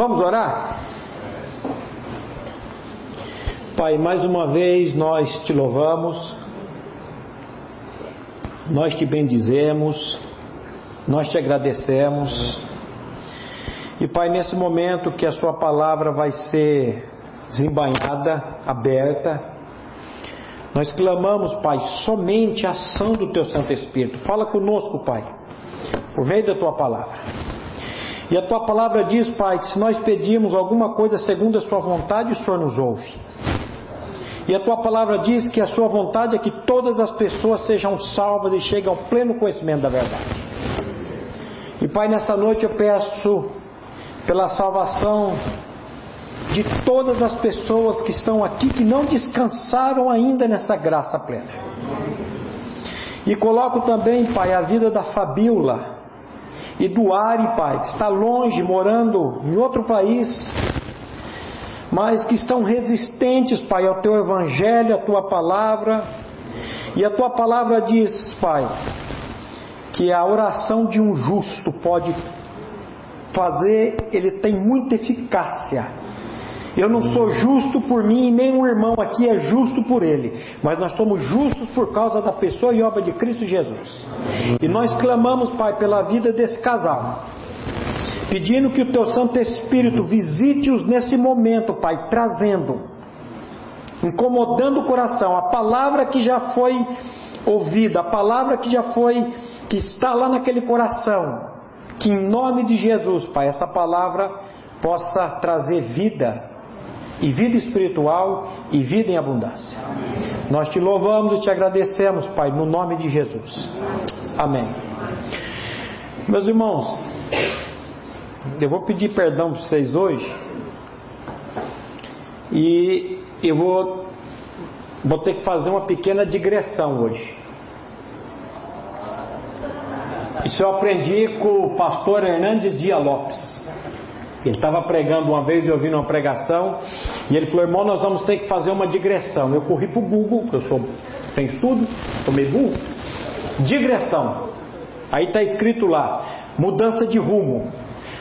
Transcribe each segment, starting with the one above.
Vamos orar? Pai, mais uma vez nós te louvamos, nós te bendizemos, nós te agradecemos. E Pai, nesse momento que a Sua palavra vai ser desembainhada, aberta, nós clamamos, Pai, somente a ação do Teu Santo Espírito. Fala conosco, Pai, por meio da Tua palavra. E a Tua palavra diz, Pai, que se nós pedirmos alguma coisa segundo a Sua vontade, o Senhor nos ouve. E a Tua palavra diz que a Sua vontade é que todas as pessoas sejam salvas e cheguem ao pleno conhecimento da verdade. E Pai, nesta noite eu peço pela salvação de todas as pessoas que estão aqui que não descansaram ainda nessa graça plena. E coloco também, Pai, a vida da Fabíola e do Ari, Pai, que está longe, morando em outro país, mas que estão resistentes, Pai, ao Teu Evangelho, à Tua palavra. E a Tua palavra diz, Pai, que a oração de um justo pode fazer, ele tem muita eficácia eu não sou justo por mim e nenhum irmão aqui é justo por ele, mas nós somos justos por causa da pessoa e obra de Cristo Jesus. E nós clamamos, Pai, pela vida desse casal, pedindo que o Teu Santo Espírito visite-os nesse momento, Pai, trazendo, incomodando o coração, a palavra que já foi ouvida, a palavra que já foi, que está lá naquele coração, que em nome de Jesus, Pai, essa palavra possa trazer vida e vida espiritual e vida em abundância. Nós te louvamos e te agradecemos, Pai, no nome de Jesus. Amém. Meus irmãos, eu vou pedir perdão para vocês hoje e eu vou, vou ter que fazer uma pequena digressão hoje. Isso eu aprendi com o pastor Hernandes Dia Lopes. Ele estava pregando uma vez e ouvindo uma pregação, e ele falou: irmão, nós vamos ter que fazer uma digressão. Eu corri para o Google, que eu sou, tenho estudo, meio burro. Digressão. Aí está escrito lá: mudança de rumo,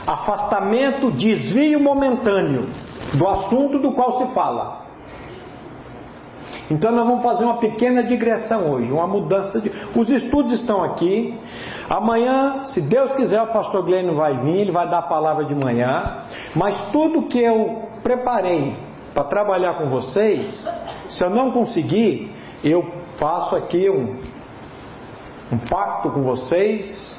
afastamento, desvio momentâneo do assunto do qual se fala. Então nós vamos fazer uma pequena digressão hoje, uma mudança de. Os estudos estão aqui. Amanhã, se Deus quiser, o pastor Glênio vai vir, ele vai dar a palavra de manhã. Mas tudo que eu preparei para trabalhar com vocês, se eu não conseguir, eu faço aqui um, um pacto com vocês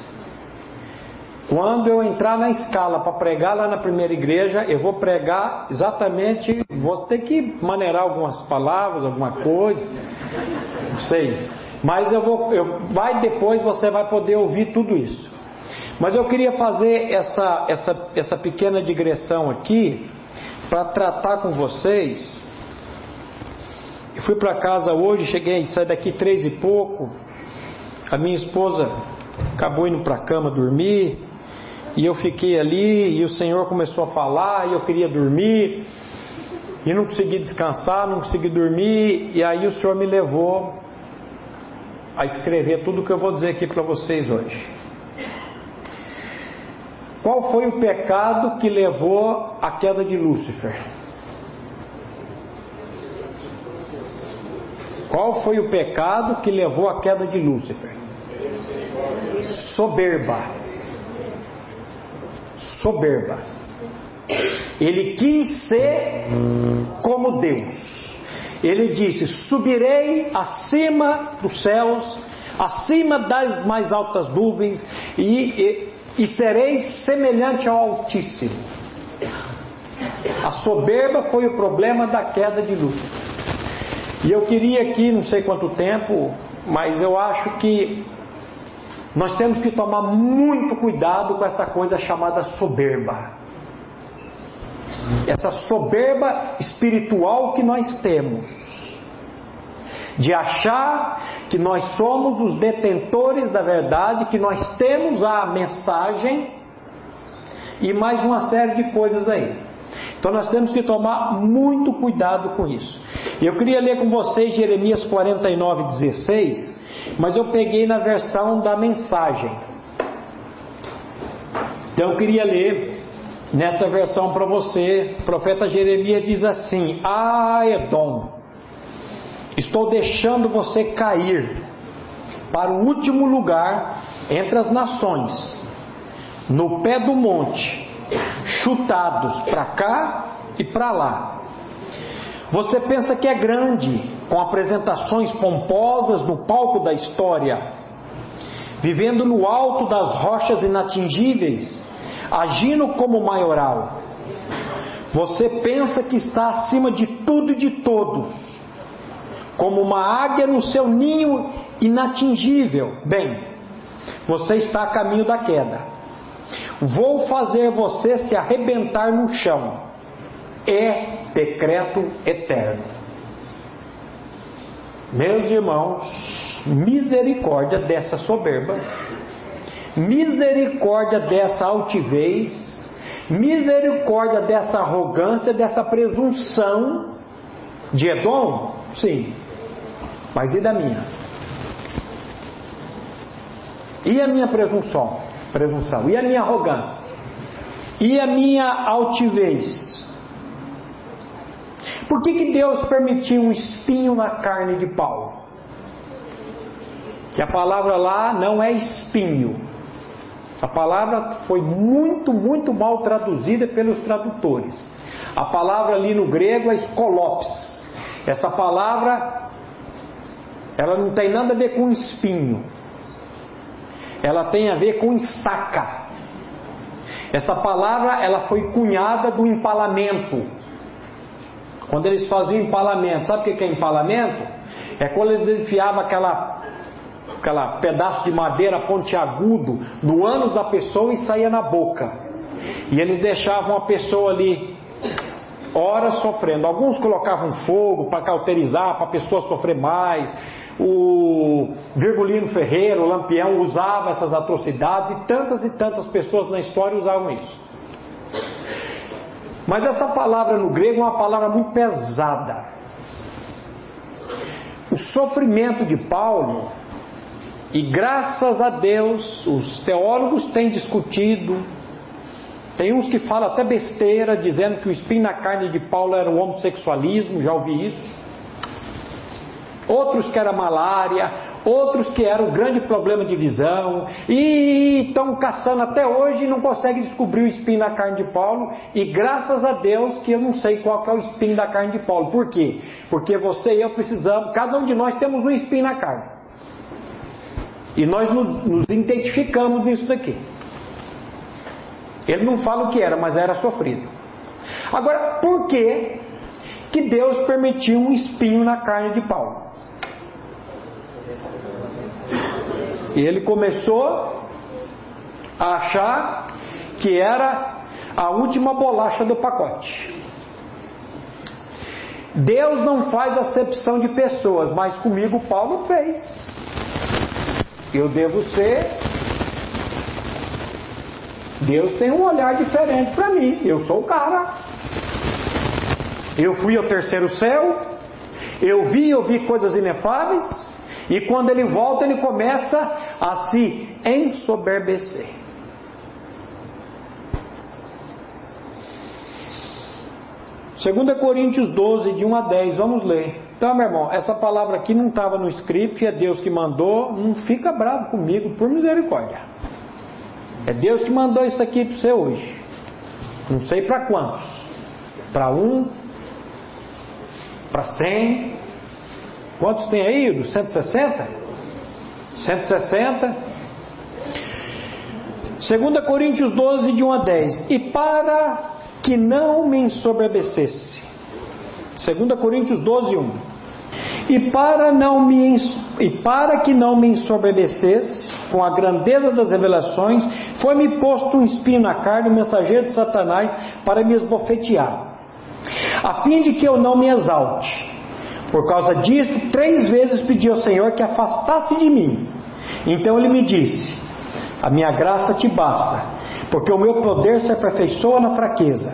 quando eu entrar na escala para pregar lá na primeira igreja, eu vou pregar exatamente, vou ter que maneirar algumas palavras, alguma coisa, não sei. Mas eu vou, eu, vai depois você vai poder ouvir tudo isso. Mas eu queria fazer essa, essa, essa pequena digressão aqui para tratar com vocês. Eu fui para casa hoje, cheguei, saí daqui três e pouco. A minha esposa acabou indo para a cama dormir. E eu fiquei ali e o Senhor começou a falar e eu queria dormir e não consegui descansar, não consegui dormir e aí o Senhor me levou a escrever tudo o que eu vou dizer aqui para vocês hoje. Qual foi o pecado que levou à queda de Lúcifer? Qual foi o pecado que levou à queda de Lúcifer? Soberba soberba. Ele quis ser como Deus. Ele disse: Subirei acima dos céus, acima das mais altas nuvens, e, e, e serei semelhante ao Altíssimo. A soberba foi o problema da queda de luz. E eu queria aqui, não sei quanto tempo, mas eu acho que nós temos que tomar muito cuidado com essa coisa chamada soberba. Essa soberba espiritual que nós temos. De achar que nós somos os detentores da verdade, que nós temos a mensagem e mais uma série de coisas aí. Então nós temos que tomar muito cuidado com isso. Eu queria ler com vocês Jeremias 49, 16 mas eu peguei na versão da mensagem. Então eu queria ler Nessa versão para você, o profeta Jeremias diz assim: Ah, Edom, estou deixando você cair para o último lugar entre as nações, no pé do monte, chutados para cá e para lá. Você pensa que é grande, com apresentações pomposas no palco da história, vivendo no alto das rochas inatingíveis, agindo como maioral. Você pensa que está acima de tudo e de todos, como uma águia no seu ninho inatingível. Bem, você está a caminho da queda. Vou fazer você se arrebentar no chão. É decreto eterno. Meus irmãos, misericórdia dessa soberba, misericórdia dessa altivez, misericórdia dessa arrogância, dessa presunção de Edom? Sim, mas e da minha? E a minha presunção? Presunção. E a minha arrogância? E a minha altivez? Por que, que Deus permitiu um espinho na carne de Paulo? Que a palavra lá não é espinho. A palavra foi muito, muito mal traduzida pelos tradutores. A palavra ali no grego é escolopes. Essa palavra ela não tem nada a ver com espinho ela tem a ver com estaca. Essa palavra ela foi cunhada do empalamento. Quando eles faziam empalamento, sabe o que é empalamento? É quando eles enfiavam aquela, aquela pedaço de madeira pontiagudo no ânus da pessoa e saía na boca. E eles deixavam a pessoa ali horas sofrendo. Alguns colocavam fogo para cauterizar, para a pessoa sofrer mais o Virgulino Ferreira, o Lampião, usava essas atrocidades e tantas e tantas pessoas na história usavam isso. Mas essa palavra no grego é uma palavra muito pesada. O sofrimento de Paulo, e graças a Deus, os teólogos têm discutido, tem uns que falam até besteira, dizendo que o espinho na carne de Paulo era o homossexualismo, já ouvi isso outros que era malária, outros que era um grande problema de visão, e estão caçando até hoje e não conseguem descobrir o espinho na carne de Paulo, e graças a Deus que eu não sei qual é o espinho da carne de Paulo. Por quê? Porque você e eu precisamos, cada um de nós temos um espinho na carne. E nós nos, nos identificamos nisso daqui. Ele não fala o que era, mas era sofrido. Agora, por que que Deus permitiu um espinho na carne de Paulo? E ele começou a achar que era a última bolacha do pacote. Deus não faz acepção de pessoas, mas comigo Paulo fez. Eu devo ser. Deus tem um olhar diferente para mim. Eu sou o cara. Eu fui ao terceiro céu. Eu vi e ouvi coisas inefáveis. E quando ele volta, ele começa a se ensoberbecer. Segunda Coríntios 12, de 1 a 10, vamos ler. Então, meu irmão, essa palavra aqui não estava no script, é Deus que mandou, não fica bravo comigo, por misericórdia. É Deus que mandou isso aqui para você hoje. Não sei para quantos. Para um, para cem, Quantos tem aí? 160? 160? 2 Coríntios 12, de 1 a 10. E para que não me ensoberbecesse. 2 Coríntios 12, 1. E para, não me, e para que não me ensoberbecesse com a grandeza das revelações, foi-me posto um espinho na carne, um mensageiro de Satanás, para me esbofetear, a fim de que eu não me exalte. Por causa disso, três vezes pedi ao Senhor que afastasse de mim. Então ele me disse: A minha graça te basta, porque o meu poder se aperfeiçoa na fraqueza.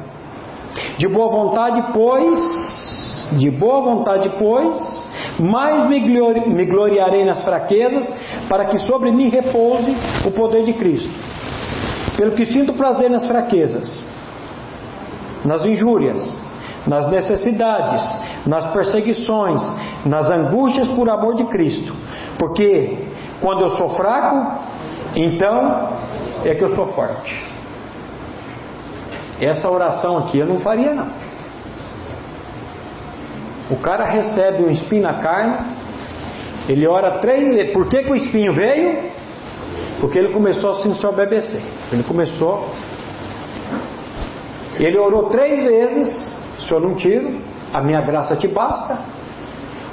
De boa vontade, pois, de boa vontade, pois, mais me, glori me gloriarei nas fraquezas, para que sobre mim repouse o poder de Cristo. Pelo que sinto prazer nas fraquezas, nas injúrias, nas necessidades, nas perseguições, nas angústias por amor de Cristo. Porque quando eu sou fraco, então é que eu sou forte. Essa oração aqui eu não faria não. O cara recebe um espinho na carne, ele ora três vezes. Por que, que o espinho veio? Porque ele começou a se ensoberbecer. Ele começou. Ele orou três vezes. Senhor, não tiro. A minha graça te basta.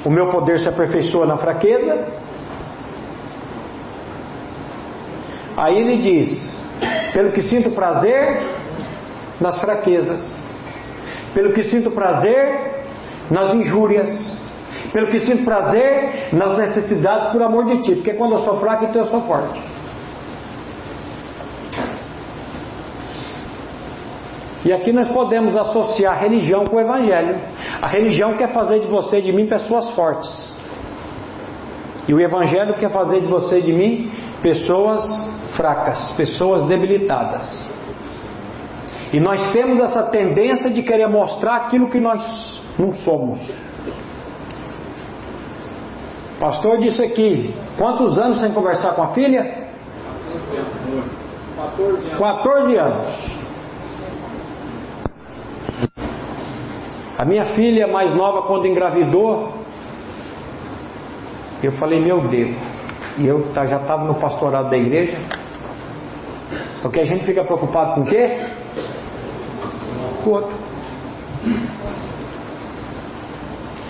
O meu poder se aperfeiçoa na fraqueza. Aí ele diz: pelo que sinto prazer nas fraquezas, pelo que sinto prazer nas injúrias, pelo que sinto prazer nas necessidades por amor de ti, porque quando eu sou fraco, então eu sou forte. E aqui nós podemos associar a religião com o evangelho. A religião quer fazer de você e de mim pessoas fortes. E o evangelho quer fazer de você e de mim pessoas fracas, pessoas debilitadas. E nós temos essa tendência de querer mostrar aquilo que nós não somos. O pastor disse aqui: quantos anos sem conversar com a filha? 14 anos. 14 anos. A minha filha mais nova, quando engravidou, eu falei: Meu Deus, e eu tá, já estava no pastorado da igreja, porque a gente fica preocupado com o quê? Com o outro.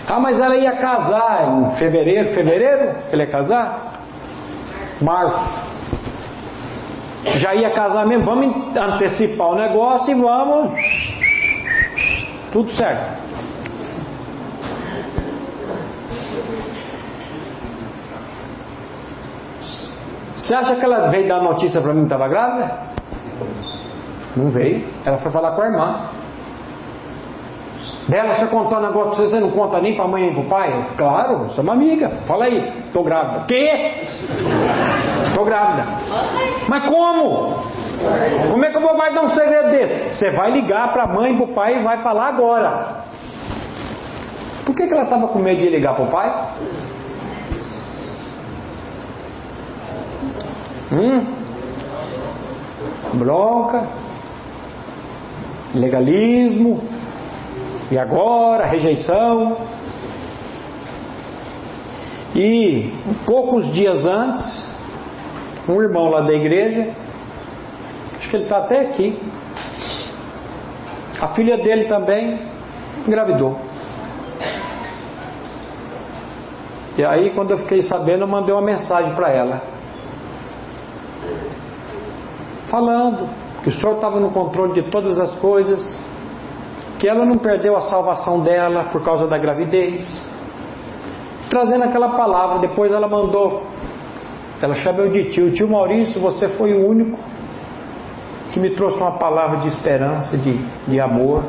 Ah, mas ela ia casar em fevereiro, fevereiro? Ela ia casar? Março. Já ia casar mesmo, vamos antecipar o negócio e vamos. Tudo certo. Você acha que ela veio dar notícia para mim que estava grávida? Não veio. Ela foi falar com a irmã. Dela, você contou um negócio você, você não conta nem pra mãe nem pro pai? Eu, claro, sou uma amiga. Fala aí, tô grávida. Quê? Tô grávida. Mas como? Como é que eu vou mais dar um segredo desse? Você vai ligar pra mãe e pro pai e vai falar agora. Por que, que ela estava com medo de ligar pro pai? Hum? Bronca, legalismo, e agora, rejeição. E poucos dias antes, um irmão lá da igreja, acho que ele está até aqui, a filha dele também engravidou. E aí, quando eu fiquei sabendo, eu mandei uma mensagem para ela, falando que o Senhor estava no controle de todas as coisas, que ela não perdeu a salvação dela por causa da gravidez. Trazendo aquela palavra, depois ela mandou, ela chamou de tio, tio Maurício, você foi o único que me trouxe uma palavra de esperança, de, de amor.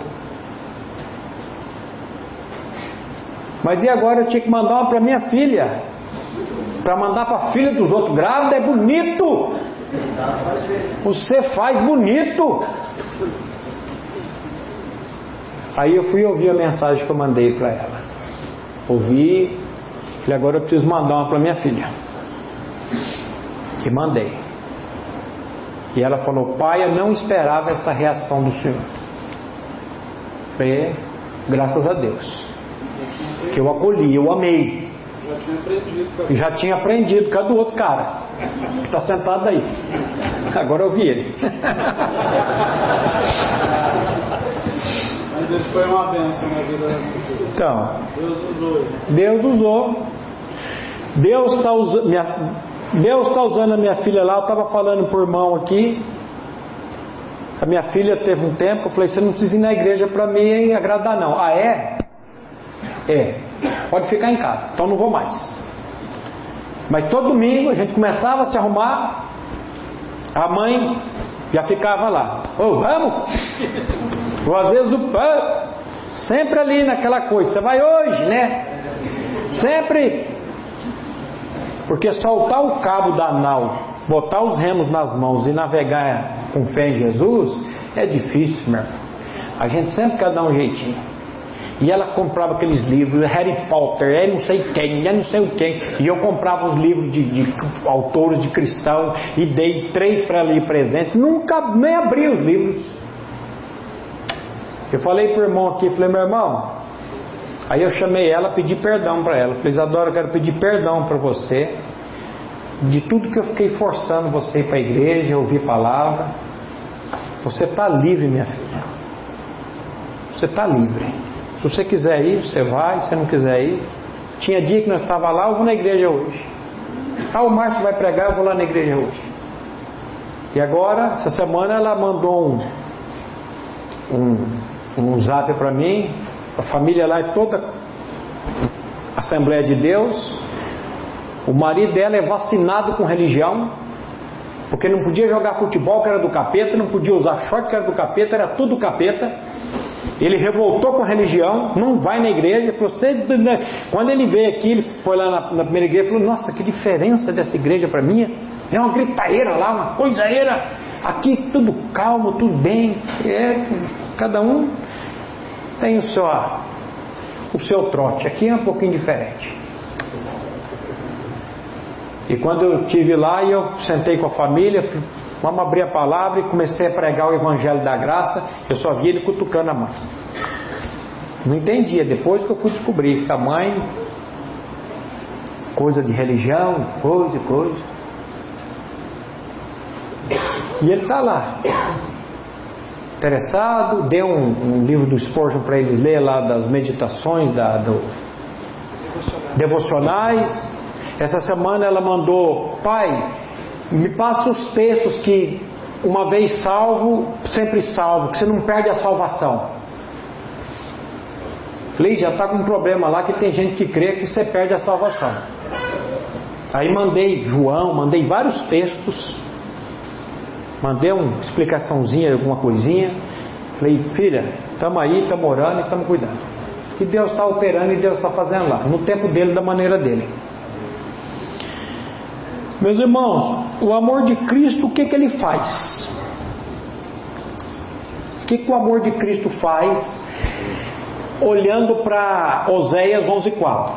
Mas e agora eu tinha que mandar uma para minha filha? Para mandar para a filha dos outros grávida é bonito. Você faz bonito. Aí eu fui ouvir a mensagem que eu mandei para ela. Ouvi, e agora eu preciso mandar uma para minha filha. Que mandei. E ela falou: Pai, eu não esperava essa reação do Senhor. Falei, graças a Deus. Que eu acolhi, eu amei. Já tinha aprendido. Já tinha aprendido, cadê o outro cara? Que está sentado aí. Agora eu vi ele. Mas ele foi uma bênção na vida Então, Deus usou. Deus usou. Deus está usando, minha, Deus está usando a minha filha lá. Eu estava falando por irmão aqui. A minha filha teve um tempo. Eu falei: Você não precisa ir na igreja para me agradar, não. Ah, é? É. Pode ficar em casa. Então não vou mais. Mas todo domingo a gente começava a se arrumar. A mãe já ficava lá. Ô, oh, vamos? Ou às vezes o pai, sempre ali naquela coisa, você vai hoje, né? Sempre. Porque soltar o cabo da nau, botar os remos nas mãos e navegar com fé em Jesus é difícil, meu irmão. A gente sempre quer dar um jeitinho. E ela comprava aqueles livros, Harry Potter, é não sei quem, é não sei o quem. E eu comprava os livros de, de autores de cristão e dei três para ela ir presente. Nunca nem abri os livros. Eu falei para o irmão aqui, falei, meu irmão, aí eu chamei ela, pedi perdão para ela. Falei, Isadora, eu quero pedir perdão para você de tudo que eu fiquei forçando você ir para a igreja, ouvir palavra. Você está livre, minha filha. Você está livre. Se você quiser ir, você vai. Se você não quiser ir, tinha dia que nós estava lá, eu vou na igreja hoje. O Márcio vai pregar, eu vou lá na igreja hoje. E agora, essa semana, ela mandou um, um, um zap para mim. A família lá é toda Assembleia de Deus. O marido dela é vacinado com religião, porque não podia jogar futebol que era do capeta, não podia usar short que era do capeta, era tudo capeta. Ele revoltou com a religião, não vai na igreja. Falou, né? Quando ele veio aqui, ele foi lá na, na primeira igreja e falou: Nossa, que diferença dessa igreja para mim. É uma gritaeira lá, uma coisaeira. Aqui tudo calmo, tudo bem. É, cada um tem o seu, o seu trote. Aqui é um pouquinho diferente. E quando eu tive lá e eu sentei com a família, vamos abrir a palavra e comecei a pregar o evangelho da graça, eu só vi ele cutucando a mãe. Não entendia, depois que eu fui descobrir que a mãe, coisa de religião, coisa, coisa. E ele está lá, interessado, deu um, um livro do Spurgeon para eles ler lá das meditações, da, do, devocionais. Essa semana ela mandou, pai, me passa os textos que uma vez salvo, sempre salvo, que você não perde a salvação. Falei, já está com um problema lá que tem gente que crê que você perde a salvação. Aí mandei João, mandei vários textos, mandei uma explicaçãozinha, alguma coisinha. Falei, filha, estamos aí, estamos orando e estamos cuidando. E Deus está operando e Deus está fazendo lá, no tempo dele, da maneira dele. Meus irmãos, o amor de Cristo, o que, que ele faz? O que, que o amor de Cristo faz? Olhando para Oséias 11,4.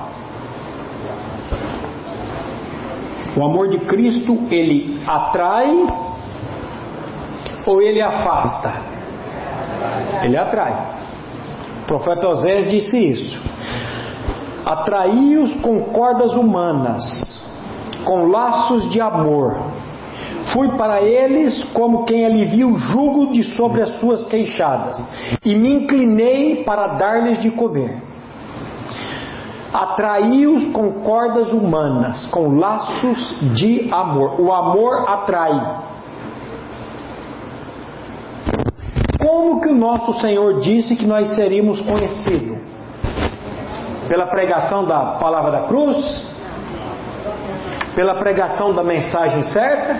O amor de Cristo, ele atrai ou ele afasta? Ele atrai. O profeta Oséias disse isso. Atraí-os com cordas humanas com laços de amor. Fui para eles como quem alivia o jugo de sobre as suas queixadas, e me inclinei para dar-lhes de comer. Atraí-os com cordas humanas, com laços de amor. O amor atrai. Como que o nosso Senhor disse que nós seríamos conhecidos? Pela pregação da palavra da cruz? Pela pregação da mensagem certa.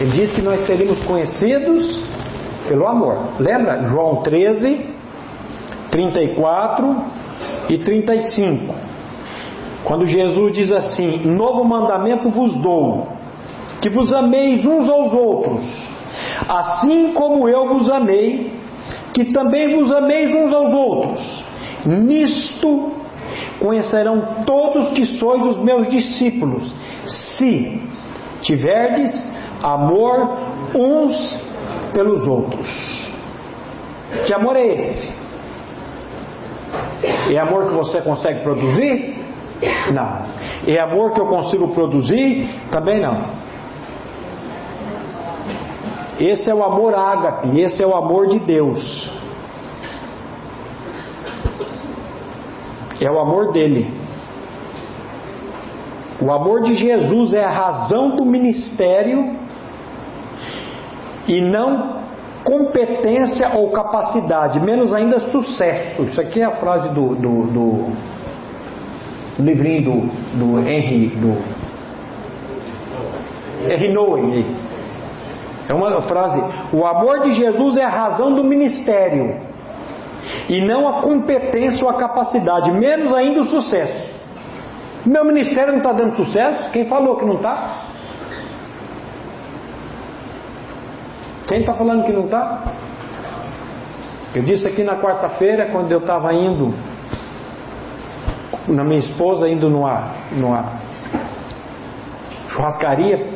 Ele diz que nós seríamos conhecidos pelo amor. Lembra? João 13, 34 e 35. Quando Jesus diz assim: Novo mandamento vos dou, que vos ameis uns aos outros, assim como eu vos amei, que também vos ameis uns aos outros. Nisto conhecerão todos que sois os meus discípulos, se tiverdes amor uns pelos outros. Que amor é esse? É amor que você consegue produzir? Não. É amor que eu consigo produzir? Também não. Esse é o amor ágape, esse é o amor de Deus. É o amor dele. O amor de Jesus é a razão do ministério e não competência ou capacidade, menos ainda sucesso. Isso aqui é a frase do, do, do, livrinho do, do Henry, do Henry Nowen. É uma frase. O amor de Jesus é a razão do ministério e não a competência ou a capacidade, menos ainda o sucesso. Meu ministério não está dando sucesso? Quem falou que não está? Quem está falando que não está? Eu disse aqui na quarta-feira, quando eu estava indo, na minha esposa, indo numa, numa churrascaria,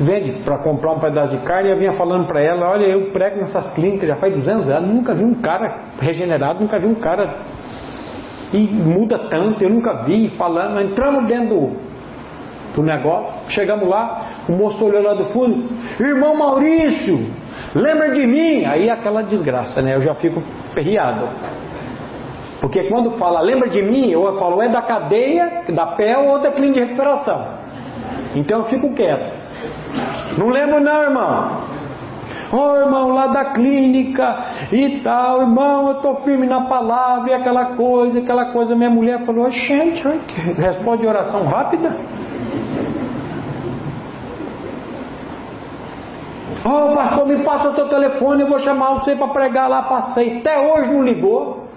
vende para comprar um pedaço de carne, e eu vinha falando para ela: Olha, eu prego nessas clínicas já faz 200 anos, nunca vi um cara regenerado, nunca vi um cara. E muda tanto, eu nunca vi falando. Entramos dentro do, do negócio, chegamos lá, o moço olhou lá do fundo: Irmão Maurício, lembra de mim? Aí aquela desgraça, né? Eu já fico perriado. Porque quando fala lembra de mim, eu falo é da cadeia, da pé ou da clínica de recuperação. Então eu fico quieto. Não lembro não, irmão. Ô oh, irmão, lá da clínica e tal, irmão, eu estou firme na palavra e aquela coisa, aquela coisa. Minha mulher falou, gente, responde oração rápida. Ô oh, pastor, me passa o teu telefone, eu vou chamar você para pregar lá, passei. Até hoje não ligou.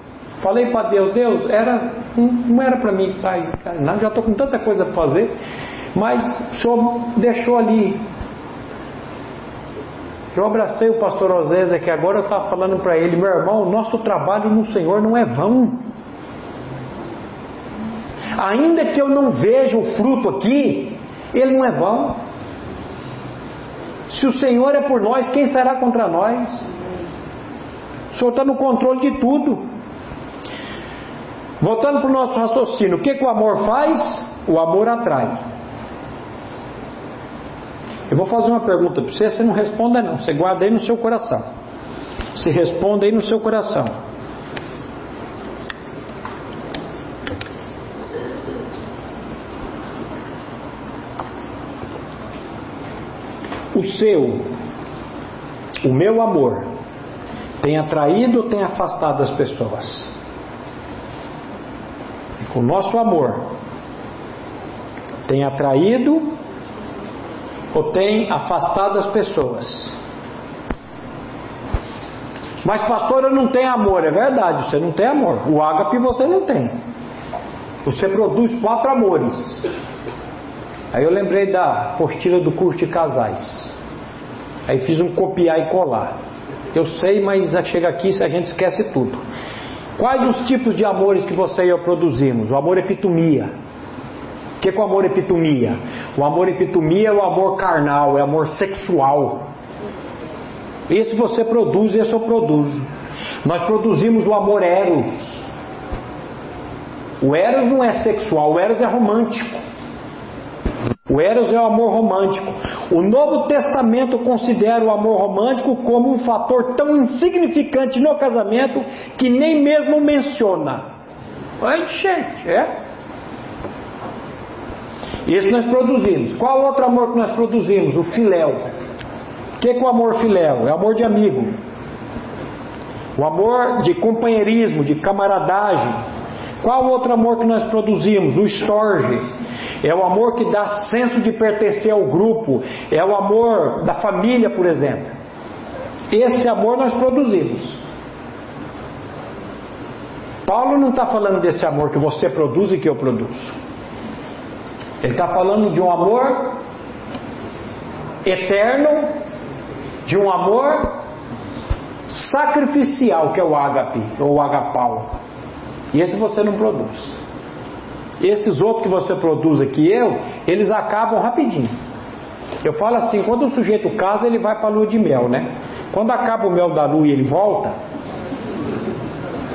Falei para Deus, Deus, era, não era para mim, pai, não, já estou com tanta coisa para fazer. Mas o senhor deixou ali. Eu abracei o pastor Osésia, que agora eu estava falando para ele, meu irmão, o nosso trabalho no Senhor não é vão. Ainda que eu não veja o fruto aqui, ele não é vão. Se o Senhor é por nós, quem será contra nós? O Senhor está no controle de tudo. Voltando para o nosso raciocínio, o que, que o amor faz? O amor atrai. Eu vou fazer uma pergunta para você, você não responda não, você guarda aí no seu coração. Você responde aí no seu coração. O seu, o meu amor, tem atraído ou tem afastado as pessoas? O nosso amor tem atraído ou tem afastado as pessoas. Mas, pastor, eu não tenho amor. É verdade, você não tem amor. O ágape você não tem. Você produz quatro amores. Aí eu lembrei da postilha do curso de casais. Aí fiz um copiar e colar. Eu sei, mas chega aqui a gente esquece tudo. Quais os tipos de amores que você e eu produzimos? O amor epitomia que, que o amor epitomia? O amor epitomia é o amor carnal, é o amor sexual. Esse você produz, esse eu produzo. Nós produzimos o amor eros. O eros não é sexual, o eros é romântico. O eros é o amor romântico. O Novo Testamento considera o amor romântico como um fator tão insignificante no casamento que nem mesmo menciona. Ai, gente, é? Esse nós produzimos. Qual outro amor que nós produzimos? O filéu. O que é, que é o amor filéu? É o amor de amigo. O amor de companheirismo, de camaradagem. Qual outro amor que nós produzimos? O estorge. É o amor que dá senso de pertencer ao grupo. É o amor da família, por exemplo. Esse amor nós produzimos. Paulo não está falando desse amor que você produz e que eu produzo. Ele está falando de um amor eterno, de um amor sacrificial, que é o ágape, ou o agapau. E esse você não produz. Esses outros que você produz aqui, eu, eles acabam rapidinho. Eu falo assim, quando o sujeito casa, ele vai para a lua de mel, né? Quando acaba o mel da lua e ele volta,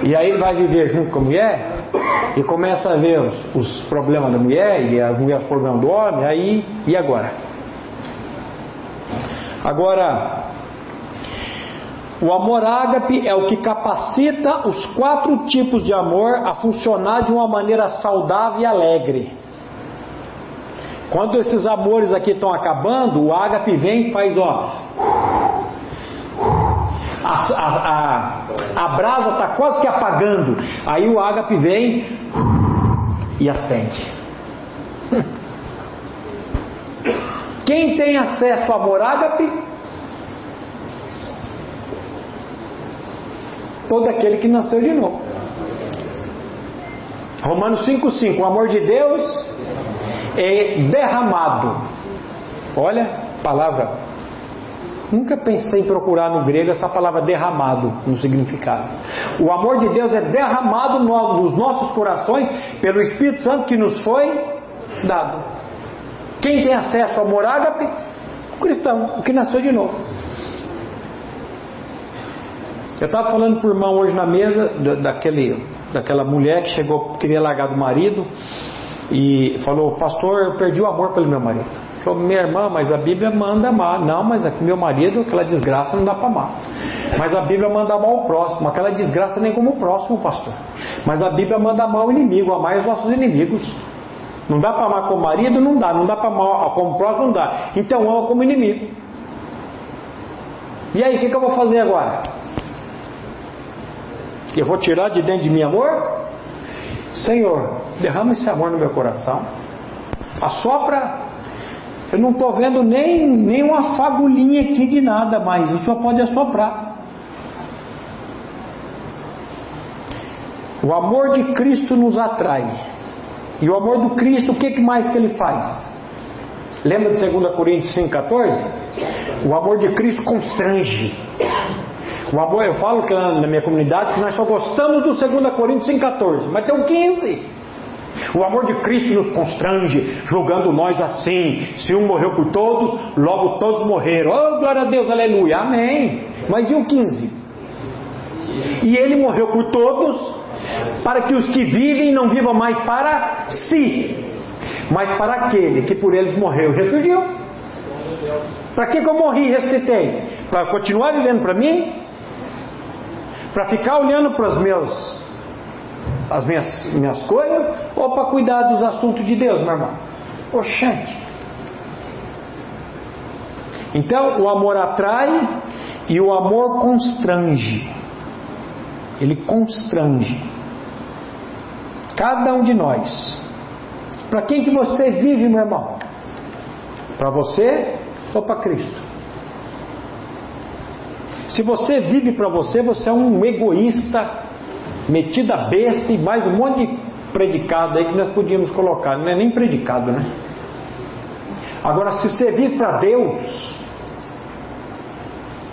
e aí ele vai viver junto com a mulher, e começa a ver os, os problemas da mulher e a mulher problema do homem, aí e agora? Agora, o amor ágape é o que capacita os quatro tipos de amor a funcionar de uma maneira saudável e alegre. Quando esses amores aqui estão acabando, o ágape vem e faz, ó. A, a, a, a brasa está quase que apagando. Aí o ágape vem e acende. Quem tem acesso ao amor ágape? Todo aquele que nasceu de novo. Romanos 5,5: O amor de Deus é derramado. Olha, palavra Nunca pensei em procurar no grego essa palavra derramado no significado. O amor de Deus é derramado nos nossos corações pelo Espírito Santo que nos foi dado. Quem tem acesso ao amor ágape? O cristão, o que nasceu de novo. Eu estava falando o irmão hoje na mesa daquele, daquela mulher que chegou, queria largar do marido e falou: Pastor, eu perdi o amor pelo meu marido. Falou: Minha irmã, mas a Bíblia manda amar. Não, mas meu marido, aquela desgraça não dá para amar. Mas a Bíblia manda amar o próximo. Aquela desgraça nem como o próximo, pastor. Mas a Bíblia manda amar o inimigo, amar os nossos inimigos. Não dá para amar como marido? Não dá. Não dá para amar como próximo? Não dá. Então ama como inimigo. E aí, o que, que eu vou fazer agora? Eu vou tirar de dentro de mim amor? Senhor, derrama esse amor no meu coração. Assopra. Eu não estou vendo nem, nem uma fagulhinha aqui de nada mais. O Senhor pode assoprar. O amor de Cristo nos atrai. E o amor do Cristo, o que mais que ele faz? Lembra de 2 Coríntios 5,14? O amor de Cristo constrange. O amor, eu falo que na minha comunidade que nós só gostamos do 2 Coríntios 5,14, mas tem o 15. O amor de Cristo nos constrange, julgando nós assim: se um morreu por todos, logo todos morreram. Oh, glória a Deus, aleluia, amém. Mas e o 15? E ele morreu por todos, para que os que vivem não vivam mais para si, mas para aquele que por eles morreu e ressurgiu. Para que, que eu morri e ressuscitei? Para continuar vivendo para mim? Para ficar olhando para os meus as minhas, minhas coisas ou para cuidar dos assuntos de Deus, meu irmão? Oxente. Então, o amor atrai e o amor constrange. Ele constrange. Cada um de nós. Para quem que você vive, meu irmão? Para você ou para Cristo? Se você vive para você, você é um egoísta metida besta e mais um monte de predicado aí que nós podíamos colocar. Não é nem predicado, né? Agora, se vive para Deus,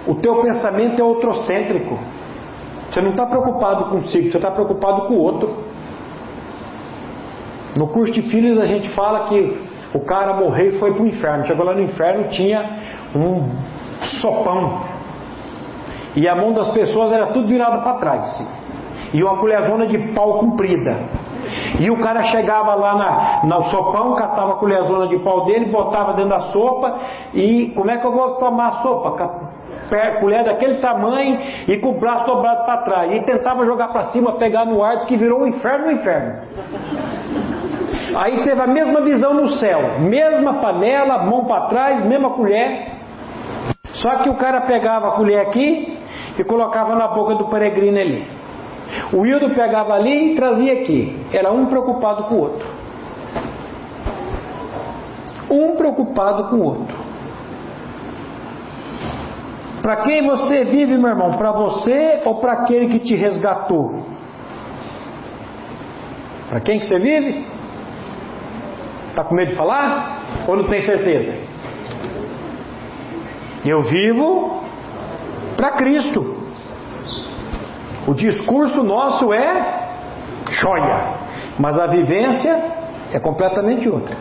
o teu pensamento é outrocêntrico. Você não está preocupado consigo, você está preocupado com o outro. No curso de filhos a gente fala que o cara morreu e foi para o inferno. Chegou lá no inferno tinha um sopão. E a mão das pessoas era tudo virado para trás e uma colherzona de pau comprida. E o cara chegava lá na, no sopão, catava a colherzona de pau dele, botava dentro da sopa e como é que eu vou tomar a sopa? Colher daquele tamanho e com o braço dobrado para trás. E tentava jogar para cima, pegar no ar, que virou um inferno no inferno. Aí teve a mesma visão no céu, mesma panela, mão para trás, mesma colher. Só que o cara pegava a colher aqui e colocava na boca do peregrino ali. O Wildo pegava ali e trazia aqui. Era um preocupado com o outro. Um preocupado com o outro. Para quem você vive, meu irmão? Para você ou para aquele que te resgatou? Para quem que você vive? Está com medo de falar? Ou não tem certeza? Eu vivo para Cristo. O discurso nosso é joia, mas a vivência é completamente outra.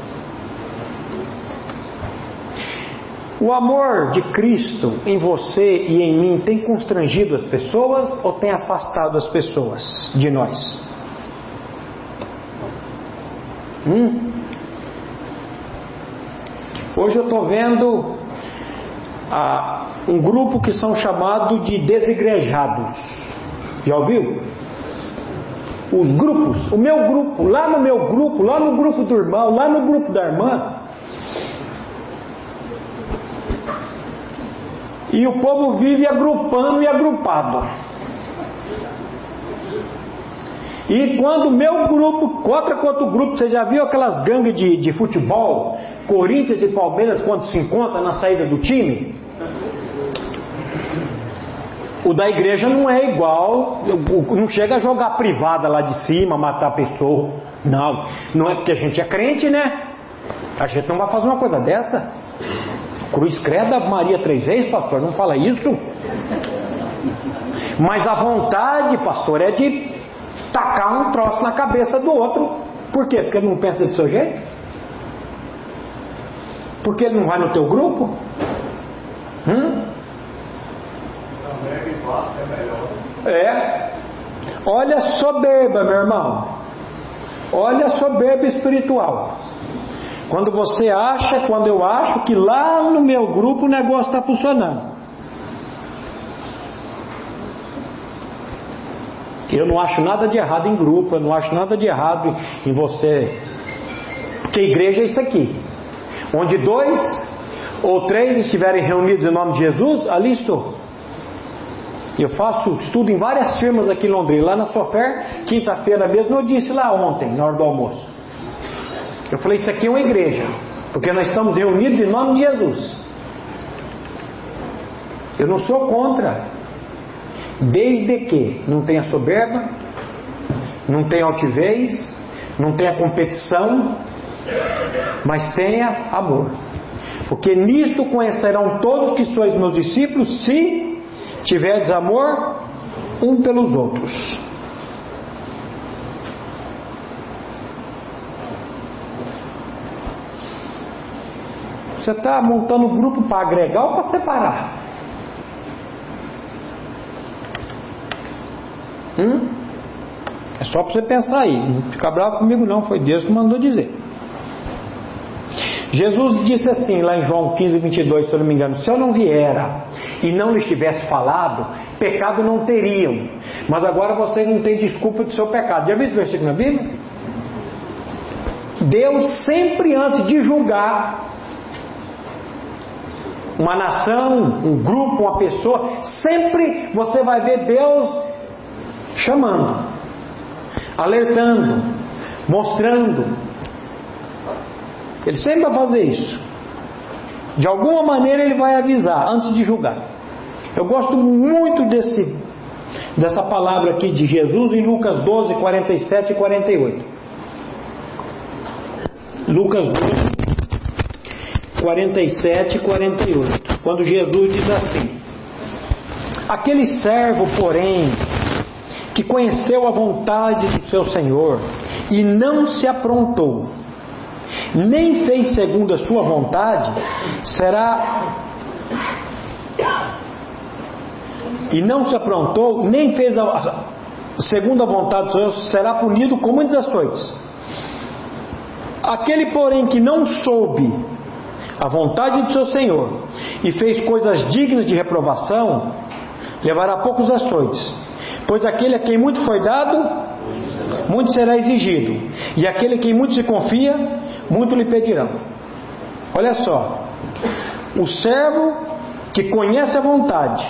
O amor de Cristo em você e em mim tem constrangido as pessoas ou tem afastado as pessoas de nós? Hum? Hoje eu estou vendo ah, um grupo que são chamados de desigrejados. Já ouviu? Os grupos, o meu grupo, lá no meu grupo, lá no grupo do irmão, lá no grupo da irmã. E o povo vive agrupando e agrupado. E quando o meu grupo contra contra o grupo, você já viu aquelas gangues de, de futebol, Corinthians e Palmeiras, quando se encontram na saída do time? O da igreja não é igual, não chega a jogar privada lá de cima, matar pessoa. Não, não é porque a gente é crente, né? A gente não vai fazer uma coisa dessa. Cruz creda Maria três vezes, pastor, não fala isso. Mas a vontade, pastor, é de tacar um troço na cabeça do outro. Por quê? Porque ele não pensa do seu jeito? Porque ele não vai no teu grupo? Hum? É. Olha a soberba, meu irmão. Olha a soberba espiritual. Quando você acha, quando eu acho que lá no meu grupo o negócio está funcionando. Eu não acho nada de errado em grupo, eu não acho nada de errado em você. Porque igreja é isso aqui. Onde dois ou três estiverem reunidos em nome de Jesus, ali estou. Eu faço estudo em várias firmas aqui em Londrina. Lá na Sofer, quinta-feira mesmo, eu disse lá ontem, na hora do almoço. Eu falei, isso aqui é uma igreja. Porque nós estamos reunidos em nome de Jesus. Eu não sou contra. Desde que não tenha soberba, não tenha altivez, não tenha competição, mas tenha amor. Porque nisto conhecerão todos que sois meus discípulos, se tiverdes amor um pelos outros. Você está montando um grupo para agregar ou para separar? Hum? É só para você pensar aí. Não fica bravo comigo, não. Foi Deus que mandou dizer. Jesus disse assim, lá em João 15, 22, se eu não me engano: Se eu não viera e não lhes tivesse falado, pecado não teriam. Mas agora vocês não têm desculpa do seu pecado. Já viu esse versículo na Bíblia? Deus sempre antes de julgar uma nação, um grupo, uma pessoa, sempre você vai ver Deus chamando, alertando, mostrando, ele sempre vai fazer isso. De alguma maneira ele vai avisar antes de julgar. Eu gosto muito desse, dessa palavra aqui de Jesus em Lucas 12, 47 e 48. Lucas 12, 47 e 48. Quando Jesus diz assim: Aquele servo, porém, que conheceu a vontade de seu Senhor e não se aprontou nem fez segundo a sua vontade, será. E não se aprontou, nem fez a, segundo a vontade do Senhor, será punido com muitas açoites. Aquele, porém, que não soube a vontade do seu Senhor e fez coisas dignas de reprovação, levará poucos açoites. Pois aquele a quem muito foi dado, muito será exigido. E aquele a quem muito se confia, muito lhe pedirão. Olha só, o servo que conhece a vontade,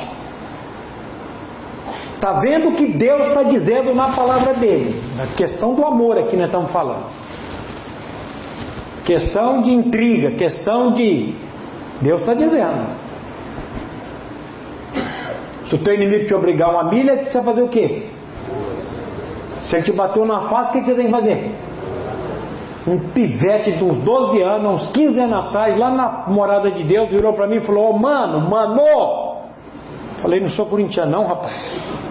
está vendo o que Deus está dizendo na palavra dele, na questão do amor aqui nós estamos falando, questão de intriga, questão de Deus está dizendo. Se o teu inimigo te obrigar uma milha, você precisa fazer o quê? Se ele te bateu na face, o que você tem que fazer? um pivete de uns 12 anos, uns 15 anos atrás, lá na morada de Deus, virou para mim e falou: oh, Mano, mano! Falei: Não sou corintiano, não, rapaz.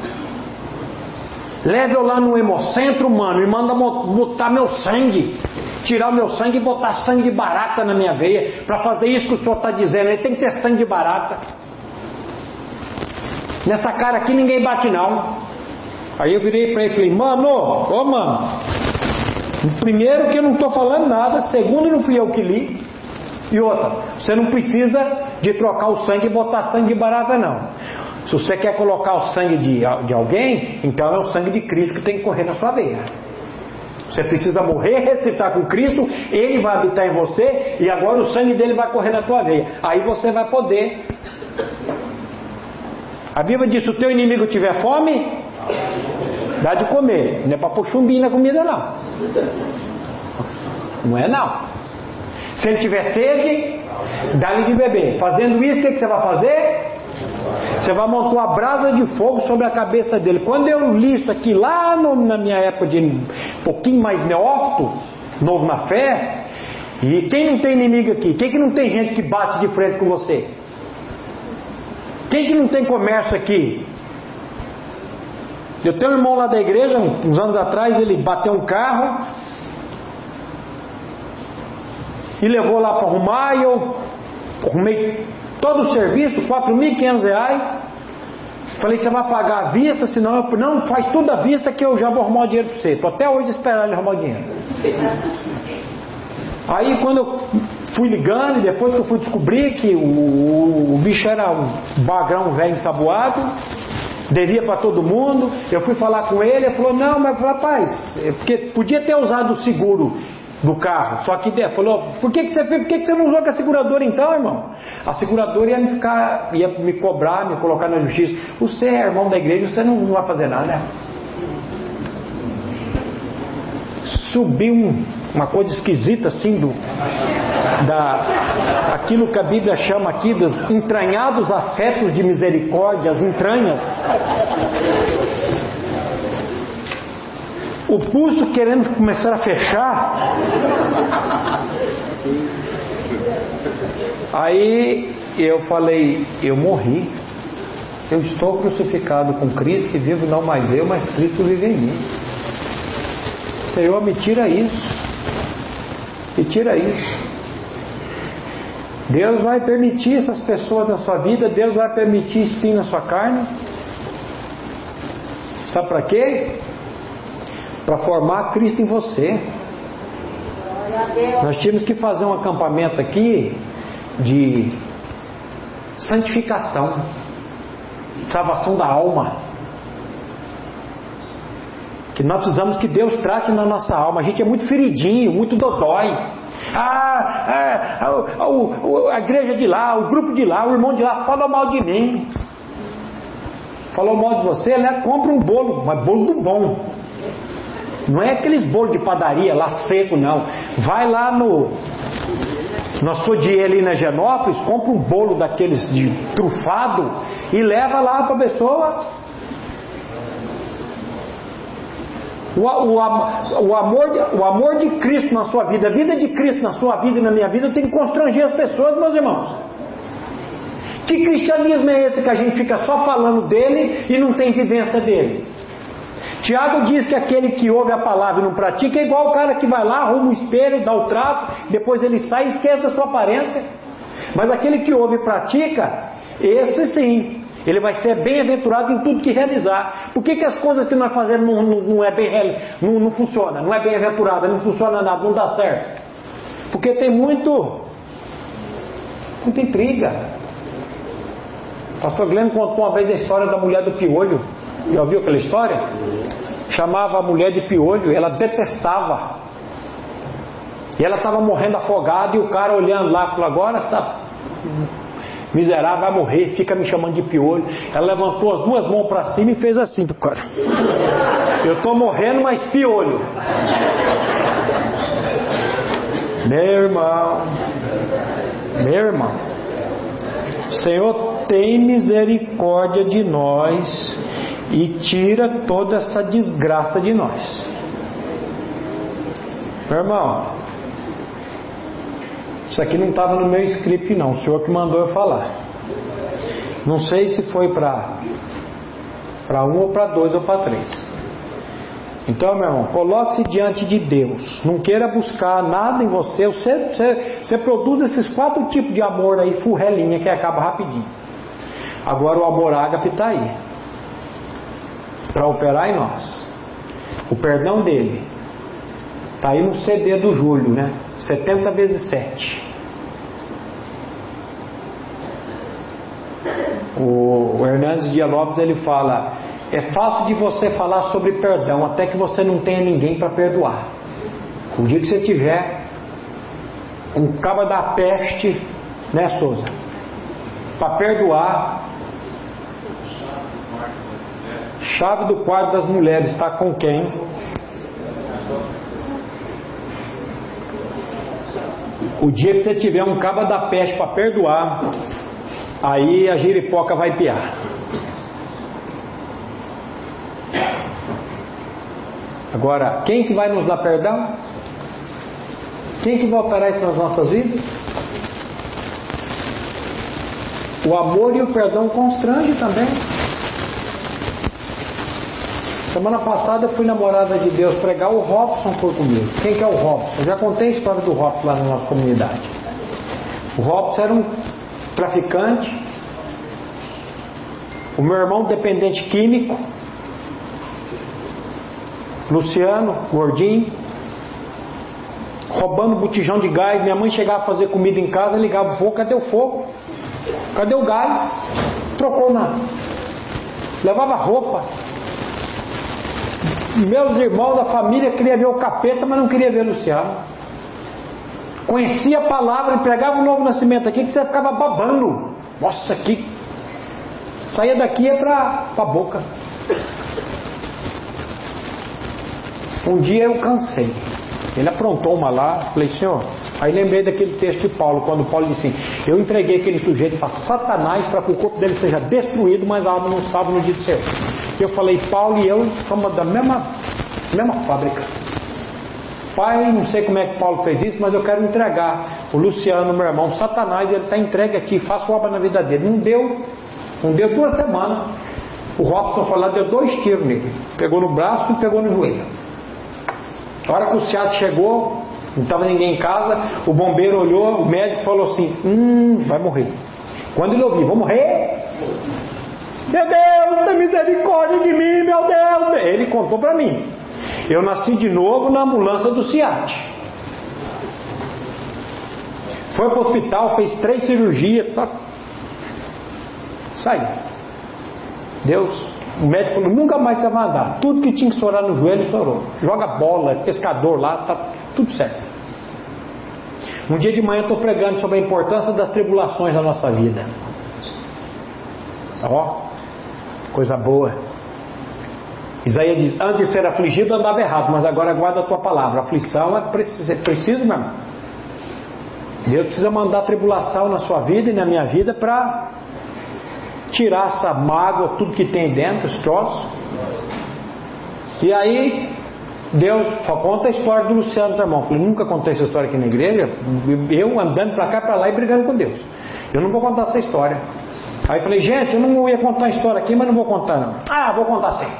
Leve eu lá no hemocentro, mano, e manda botar meu sangue. Tirar o meu sangue e botar sangue de barata na minha veia. Para fazer isso que o senhor está dizendo, ele tem que ter sangue de barata. Nessa cara aqui ninguém bate, não. Aí eu virei para ele e falei: Mano, ô mano, Primeiro, que eu não estou falando nada. Segundo, não fui eu que li. E outra, você não precisa de trocar o sangue e botar sangue de barata, não. Se você quer colocar o sangue de, de alguém, então é o sangue de Cristo que tem que correr na sua veia. Você precisa morrer, recitar com Cristo, Ele vai habitar em você e agora o sangue dele vai correr na tua veia. Aí você vai poder. A Bíblia diz: se o teu inimigo tiver fome, Dá de comer. Não é para pôr chumbinho na comida, não. Não é, não. Se ele tiver sede, dá-lhe de beber. Fazendo isso, o que você vai fazer? Você vai montar uma brasa de fogo sobre a cabeça dele. Quando eu li isso aqui lá no, na minha época de um pouquinho mais neófito, novo na fé, E quem não tem inimigo aqui? Quem que não tem gente que bate de frente com você? Quem que não tem comércio aqui? Eu tenho um irmão lá da igreja, uns anos atrás, ele bateu um carro e levou lá para arrumar e eu arrumei todo o serviço, R$ 4.500. Falei, você vai pagar à vista, senão eu não faz tudo à vista que eu já vou arrumar o dinheiro para você. Estou até hoje esperando ele arrumar o dinheiro. Aí quando eu fui ligando, depois que eu fui descobrir que o, o bicho era um bagrão velho ensaboado, devia para todo mundo, eu fui falar com ele, ele falou, não, mas rapaz, é porque podia ter usado o seguro do carro. Só que falou, por que, que você fez? Por que, que você não usou com a seguradora então, irmão? A seguradora ia me ficar, ia me cobrar, me colocar na justiça. Você é irmão da igreja, você não, vai fazer nada. Subiu um, uma coisa esquisita assim do da aquilo que a Bíblia chama aqui dos entranhados afetos de misericórdia, as entranhas o pulso querendo começar a fechar. Aí eu falei, eu morri. Eu estou crucificado com Cristo e vivo não mais eu, mas Cristo vive em mim. Senhor, me tira isso. Me tira isso. Deus vai permitir essas pessoas na sua vida, Deus vai permitir espinho na sua carne. Sabe para quê? Para formar Cristo em você. Nós tínhamos que fazer um acampamento aqui de santificação, salvação da alma. Que nós precisamos que Deus trate na nossa alma. A gente é muito feridinho, muito dodói. Ah, é, a, a, a, igreja de lá, o grupo de lá, o irmão de lá fala mal de mim. Falou mal de você, né? compra um bolo, mas bolo do bom. Não é aqueles bolos de padaria lá seco, não. Vai lá no. Sua dia ali na Genópolis, compra um bolo daqueles de trufado e leva lá para a pessoa. O, o, o, amor o amor de Cristo na sua vida, a vida de Cristo na sua vida e na minha vida tem que constranger as pessoas, meus irmãos. Que cristianismo é esse que a gente fica só falando dele e não tem vivência dele? Tiago diz que aquele que ouve a palavra e não pratica é igual o cara que vai lá, arruma o espelho, dá o trato, depois ele sai e esquece da sua aparência. Mas aquele que ouve e pratica, esse sim, ele vai ser bem-aventurado em tudo que realizar. Por que, que as coisas que nós fazemos não, não, não é bem, não, não funciona, não é bem-aventurada, não funciona nada, não dá certo? Porque tem muito, muita intriga. O pastor Glenn contou uma vez a história da mulher do piolho. Já ouviu aquela história? Chamava a mulher de piolho, ela detestava. E ela estava morrendo afogada e o cara olhando lá falou: Agora essa miserável vai morrer, fica me chamando de piolho. Ela levantou as duas mãos para cima e fez assim pro cara: Eu estou morrendo, mas piolho. Meu irmão, meu irmão, Senhor, tem misericórdia de nós e tira toda essa desgraça de nós. Meu irmão, isso aqui não estava no meu script, não. O senhor que mandou eu falar. Não sei se foi para para um ou para dois ou para três. Então, meu irmão, coloque-se diante de Deus. Não queira buscar nada em você. Você, você. você produz esses quatro tipos de amor aí, furrelinha, que acaba rapidinho. Agora o amor ágape está aí para operar em nós. O perdão dele está aí no CD do Júlio, né? 70 vezes 7. O, Hernandes de Lopes ele fala: é fácil de você falar sobre perdão até que você não tenha ninguém para perdoar. O dia que você tiver um cabo da peste, né, Souza? Para perdoar, Chave do quarto das mulheres está com quem? O dia que você tiver um cabo da peste para perdoar, aí a giripoca vai piar. Agora, quem que vai nos dar perdão? Quem que vai operar isso nas nossas vidas? O amor e o perdão constrange também. Semana passada eu fui namorada de Deus pregar, o Robson foi comigo. Quem que é o Robson? Eu já contei a história do Robson lá na nossa comunidade. O Robson era um traficante, o meu irmão dependente químico, Luciano, gordinho, roubando botijão de gás. Minha mãe chegava a fazer comida em casa, ligava o fogo, cadê o fogo? Cadê o gás? Trocou na. Levava roupa. Meus irmãos, a família queria ver o capeta, mas não queria ver Luciano. Conhecia a palavra, empregava o novo nascimento aqui, que você ficava babando. Nossa, que. Saía daqui é para a boca. Um dia eu cansei. Ele aprontou uma lá, falei, senhor. Aí lembrei daquele texto de Paulo, quando Paulo disse assim: Eu entreguei aquele sujeito para Satanás para que o corpo dele seja destruído, mas a alma não salva no dia do Senhor. Eu falei, Paulo e eu somos da mesma, mesma fábrica. Pai, não sei como é que Paulo fez isso, mas eu quero entregar o Luciano, meu irmão, Satanás, ele está entregue aqui, faço obra na vida dele. Não deu, não deu duas semanas. O Robson falou, deu dois tiros nele. Pegou no braço e pegou no joelho. A hora que o Seattle chegou, não estava ninguém em casa, o bombeiro olhou, o médico falou assim: Hum, vai morrer. Quando ele ouviu, vou morrer? Meu Deus, tem misericórdia de mim, meu Deus. Ele contou para mim. Eu nasci de novo na ambulância do CIAT. Foi para o hospital, fez três cirurgias. Tá? Saiu. Deus, o médico falou, nunca mais você vai andar. Tudo que tinha que estourar no joelho, estourou. Joga bola, pescador lá, tá tudo certo. Um dia de manhã eu estou pregando sobre a importância das tribulações na nossa vida. Ó, coisa boa. Isaías diz: Antes de ser afligido andava errado, mas agora guarda a tua palavra. aflição é preciso, é preciso mesmo. Deus precisa mandar tribulação na sua vida e na minha vida para tirar essa mágoa, tudo que tem dentro, os troços. E aí, Deus só conta a história do Luciano, teu irmão. Eu falei, nunca contei essa história aqui na igreja. Eu andando para cá, para lá e brigando com Deus. Eu não vou contar essa história. Aí falei, gente, eu não ia contar a história aqui, mas não vou contar não. Ah, vou contar sim.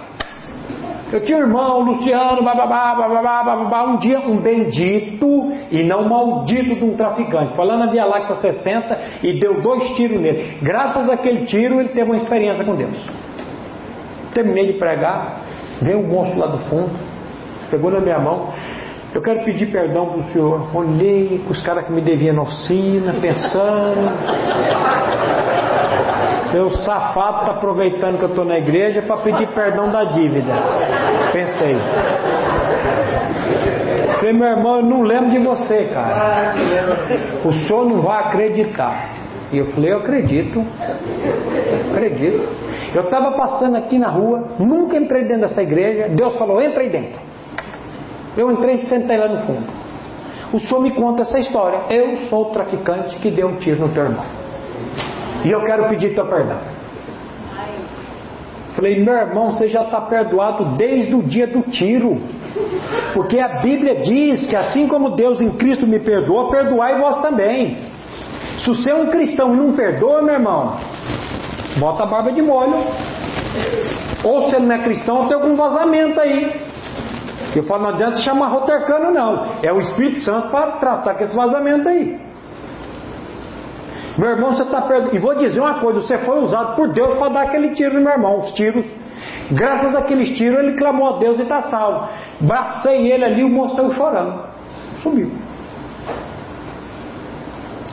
Eu tinha um irmão, Luciano, bababá, bababá, bababá, um dia um bendito e não maldito de um traficante, falando na Via Láctea 60 e deu dois tiros nele. Graças àquele tiro ele teve uma experiência com Deus. Terminei de pregar, veio um monstro lá do fundo, pegou na minha mão. Eu quero pedir perdão para o senhor. Olhei com os caras que me deviam na oficina, pensando. Seu safado está aproveitando que eu estou na igreja para pedir perdão da dívida. Pensei. Falei, meu irmão, eu não lembro de você, cara. O senhor não vai acreditar. E eu falei, eu acredito. Acredito. Eu estava passando aqui na rua, nunca entrei dentro dessa igreja. Deus falou, entra aí dentro. Eu entrei e sentei lá no fundo. O senhor me conta essa história. Eu sou o traficante que deu um tiro no teu irmão. E eu quero pedir teu perdão. Falei, meu irmão, você já está perdoado desde o dia do tiro. Porque a Bíblia diz que assim como Deus em Cristo me perdoou, perdoai vós também. Se você é um cristão e não perdoa, meu irmão, bota a barba de molho. Ou se não é cristão, tem algum vazamento aí. Eu falo, não adianta chamar rotercano, não. É o Espírito Santo para tratar com esse vazamento aí. Meu irmão, você está perdoado. E vou dizer uma coisa: você foi usado por Deus para dar aquele tiro no meu irmão, os tiros. Graças àqueles tiros, ele clamou a Deus e está salvo. Bracei ele ali, o moço saiu chorando. Sumiu.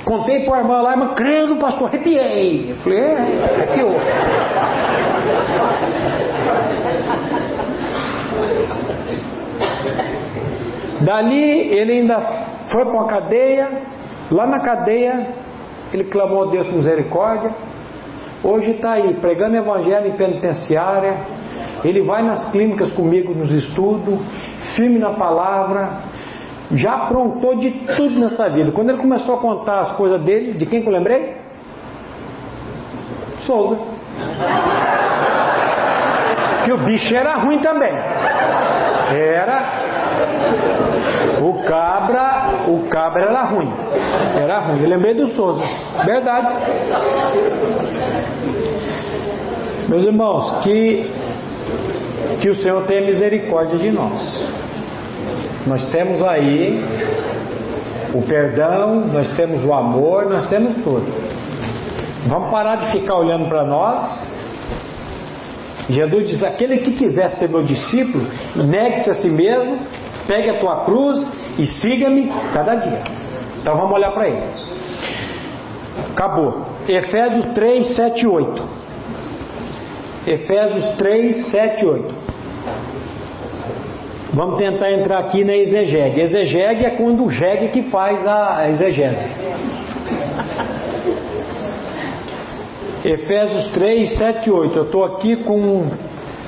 Contei para o irmão lá, irmão, crendo, pastor, arrepiei. Eu falei, é, arrepiou. Dali ele ainda foi para uma cadeia. Lá na cadeia ele clamou a Deus por misericórdia. Hoje está aí pregando evangelho em penitenciária. Ele vai nas clínicas comigo nos estudos, firme na palavra. Já aprontou de tudo nessa vida. Quando ele começou a contar as coisas dele, de quem que eu lembrei? Souza. Que o bicho era ruim também. Era O cabra, o cabra era ruim. Era ruim. Eu lembrei do Souza. Verdade. Meus irmãos, que, que o Senhor tenha misericórdia de nós. Nós temos aí o perdão, nós temos o amor, nós temos tudo. Vamos parar de ficar olhando para nós. Jesus diz: aquele que quiser ser meu discípulo, negue-se a si mesmo, pegue a tua cruz e siga-me cada dia. Então vamos olhar para ele. Acabou. Efésios 3, 7 e 8. Efésios 3, 7 e 8. Vamos tentar entrar aqui na exegese. Exegese é quando o jegue que faz a exegese. Efésios 3, 7 e 8. Eu estou aqui com,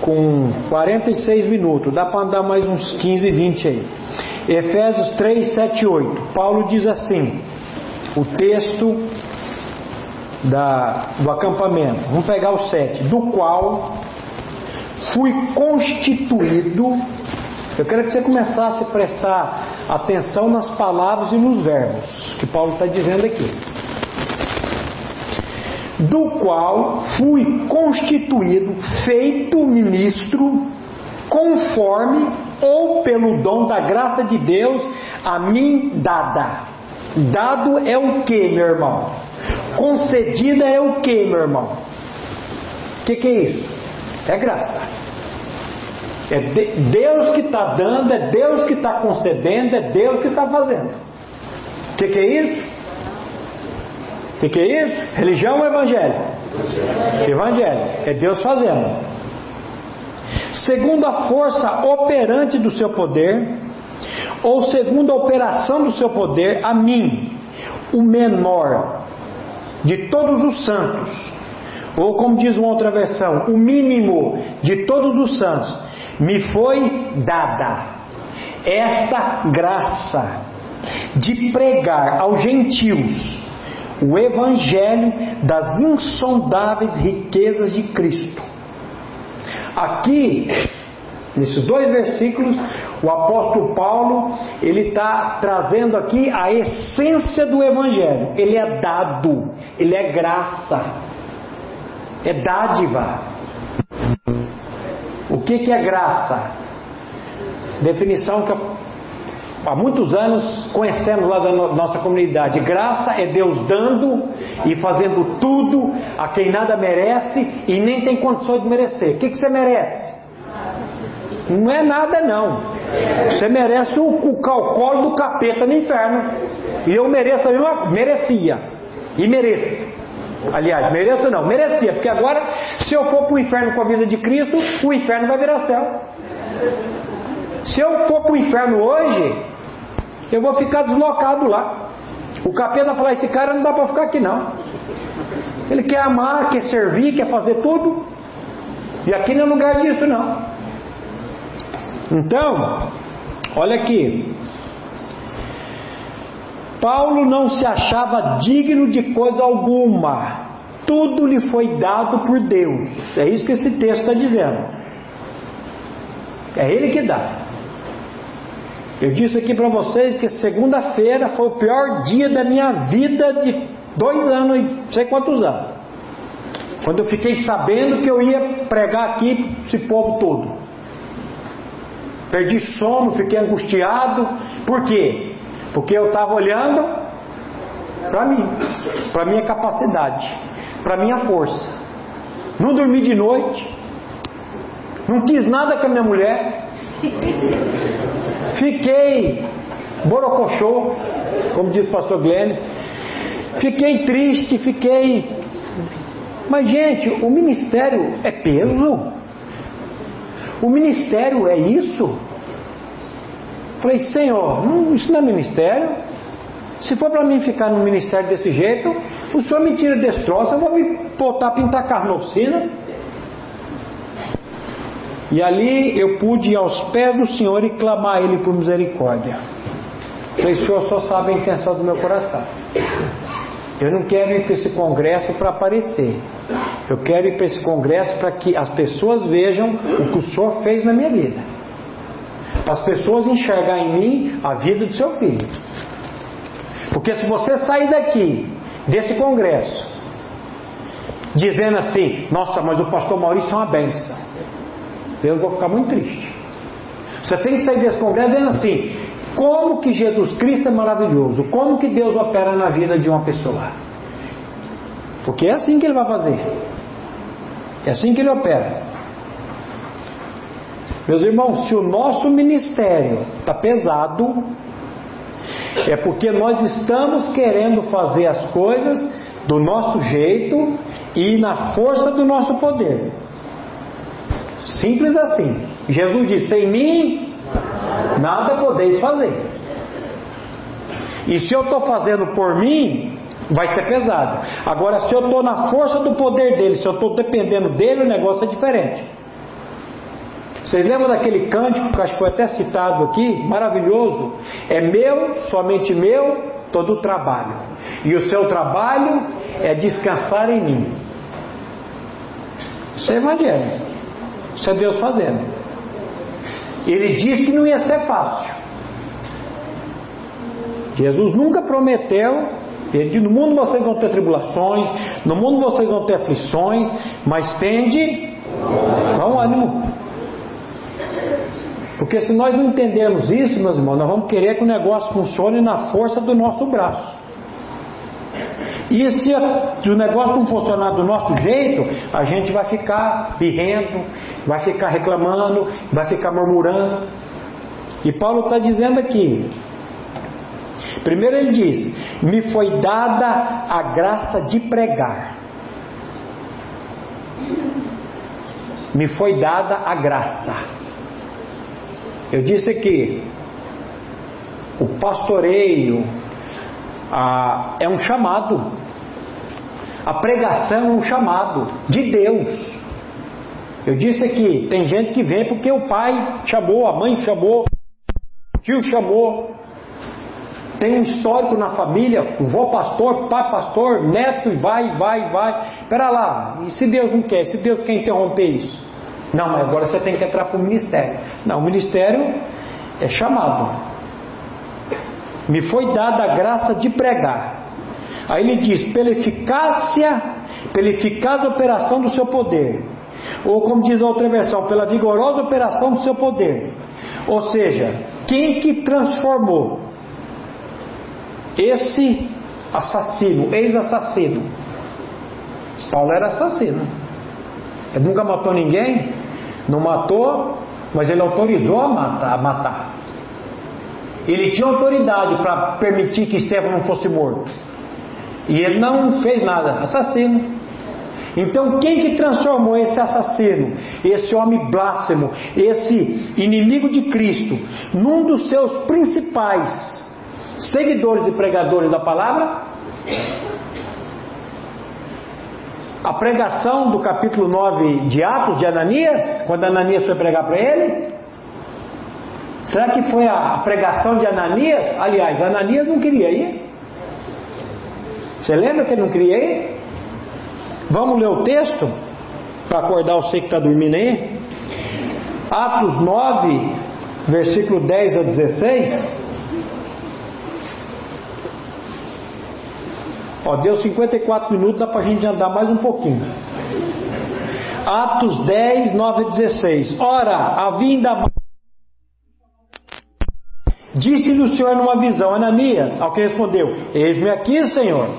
com 46 minutos. Dá para andar mais uns 15, 20 aí. Efésios 3, 7 e 8. Paulo diz assim: o texto da, do acampamento. Vamos pegar o 7. Do qual fui constituído eu quero que você começasse a prestar atenção nas palavras e nos verbos que Paulo está dizendo aqui. Do qual fui constituído, feito ministro, conforme ou pelo dom da graça de Deus a mim dada. Dado é o que, meu irmão? Concedida é o que, meu irmão? O que, que é isso? É graça. É Deus que está dando, é Deus que está concedendo, é Deus que está fazendo. O que, que, é isso? Que, que, é isso? Religião ou evangelho? Evangelho. É Deus fazendo. Segundo a força operante do seu poder, ou segundo a operação do seu poder, a mim, o menor de todos os santos, ou como diz uma outra versão, o mínimo de todos os santos, me foi dada esta graça de pregar aos gentios o evangelho das insondáveis riquezas de Cristo. Aqui, nesses dois versículos, o apóstolo Paulo ele está trazendo aqui a essência do evangelho. Ele é dado, ele é graça, é dádiva. O que, que é graça? Definição que há muitos anos conhecemos lá da nossa comunidade. Graça é Deus dando e fazendo tudo a quem nada merece e nem tem condições de merecer. O que, que você merece? Não é nada não. Você merece o, o calcolo do capeta no inferno. E eu mereço a mesma, merecia. E mereço. Aliás, mereço não, merecia, porque agora, se eu for para o inferno com a vida de Cristo, o inferno vai virar céu. Se eu for para o inferno hoje, eu vou ficar deslocado lá. O capeta falar: esse cara não dá para ficar aqui não. Ele quer amar, quer servir, quer fazer tudo. E aqui não é lugar disso não. Então, olha aqui. Paulo não se achava digno de coisa alguma, tudo lhe foi dado por Deus. É isso que esse texto está dizendo. É Ele que dá. Eu disse aqui para vocês que segunda-feira foi o pior dia da minha vida de dois anos, não sei quantos anos. Quando eu fiquei sabendo que eu ia pregar aqui esse povo todo. Perdi sono, fiquei angustiado. Por quê? Porque eu estava olhando para mim, para minha capacidade, para minha força. Não dormi de noite, não quis nada com a minha mulher, fiquei borocochô, como diz o pastor Glenn, fiquei triste, fiquei. Mas, gente, o ministério é peso? O ministério é isso? Falei, Senhor, não, isso não é ministério. Se for para mim ficar no ministério desse jeito, o Senhor me tira desse eu vou me voltar a pintar carro na oficina. E ali eu pude ir aos pés do Senhor e clamar a Ele por misericórdia. O Senhor só sabe a intenção do meu coração. Eu não quero ir para esse congresso para aparecer. Eu quero ir para esse congresso para que as pessoas vejam o que o Senhor fez na minha vida. Para as pessoas enxergar em mim a vida do seu filho. Porque se você sair daqui, desse congresso, dizendo assim, nossa, mas o pastor Maurício é uma benção, eu vou ficar muito triste. Você tem que sair desse congresso dizendo assim, como que Jesus Cristo é maravilhoso, como que Deus opera na vida de uma pessoa. Porque é assim que ele vai fazer. É assim que ele opera. Meus irmãos, se o nosso ministério está pesado, é porque nós estamos querendo fazer as coisas do nosso jeito e na força do nosso poder. Simples assim. Jesus disse: Em mim nada podeis fazer. E se eu estou fazendo por mim, vai ser pesado. Agora, se eu estou na força do poder dele, se eu estou dependendo dele, o negócio é diferente. Vocês lembram daquele cântico que acho que foi até citado aqui? Maravilhoso. É meu, somente meu, todo o trabalho. E o seu trabalho é descansar em mim. Isso é evangelho. Isso é Deus fazendo. Ele disse que não ia ser fácil. Jesus nunca prometeu. Ele disse: No mundo vocês vão ter tribulações, no mundo vocês vão ter aflições, mas tende bom ânimo. Porque se nós não entendermos isso, meus irmãos, nós vamos querer que o negócio funcione na força do nosso braço. E se o negócio não funcionar do nosso jeito, a gente vai ficar birrendo, vai ficar reclamando, vai ficar murmurando. E Paulo está dizendo aqui. Primeiro ele diz: Me foi dada a graça de pregar. Me foi dada a graça. Eu disse aqui: o pastoreio ah, é um chamado. A pregação é um chamado de Deus. Eu disse aqui, tem gente que vem porque o pai chamou, a mãe chamou, o tio chamou. Tem um histórico na família, vó pastor, pai pastor, neto, e vai, vai, vai. Espera lá, e se Deus não quer? Se Deus quer interromper isso? Não, mas agora você tem que entrar para o ministério. Não, o ministério é chamado. Me foi dada a graça de pregar. Aí ele diz: pela eficácia, pela eficaz operação do seu poder. Ou como diz a outra versão, pela vigorosa operação do seu poder. Ou seja, quem que transformou esse assassino, ex-assassino? Paulo era assassino. Ele nunca matou ninguém, não matou, mas ele autorizou a matar. A matar. Ele tinha autoridade para permitir que Estevão não fosse morto. E ele não fez nada, assassino. Então, quem que transformou esse assassino, esse homem blasfemo, esse inimigo de Cristo, num dos seus principais seguidores e pregadores da palavra? A pregação do capítulo 9 de Atos de Ananias, quando Ananias foi pregar para ele? Será que foi a pregação de Ananias? Aliás, Ananias não queria ir. Você lembra que ele não queria ir? Vamos ler o texto para acordar você que está dormindo aí? Atos 9, versículo 10 a 16. Ó, deu 54 minutos, dá para a gente andar mais um pouquinho. Atos 10, 9 a 16. Ora, a vinda. Disse-lhe o Senhor numa visão, Ananias, ao que respondeu: Eis-me aqui, Senhor.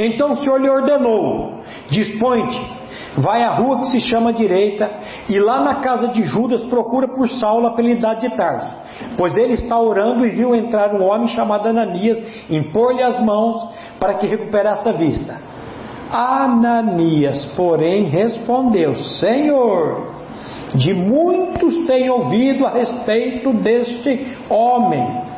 Então o Senhor lhe ordenou: Dispõe-te, vai à rua que se chama direita, e lá na casa de Judas procura por Saulo, apelidado de Tarso, pois ele está orando e viu entrar um homem chamado Ananias, impor-lhe as mãos para que recuperasse a vista. Ananias, porém, respondeu: Senhor, de muitos tenho ouvido a respeito deste homem.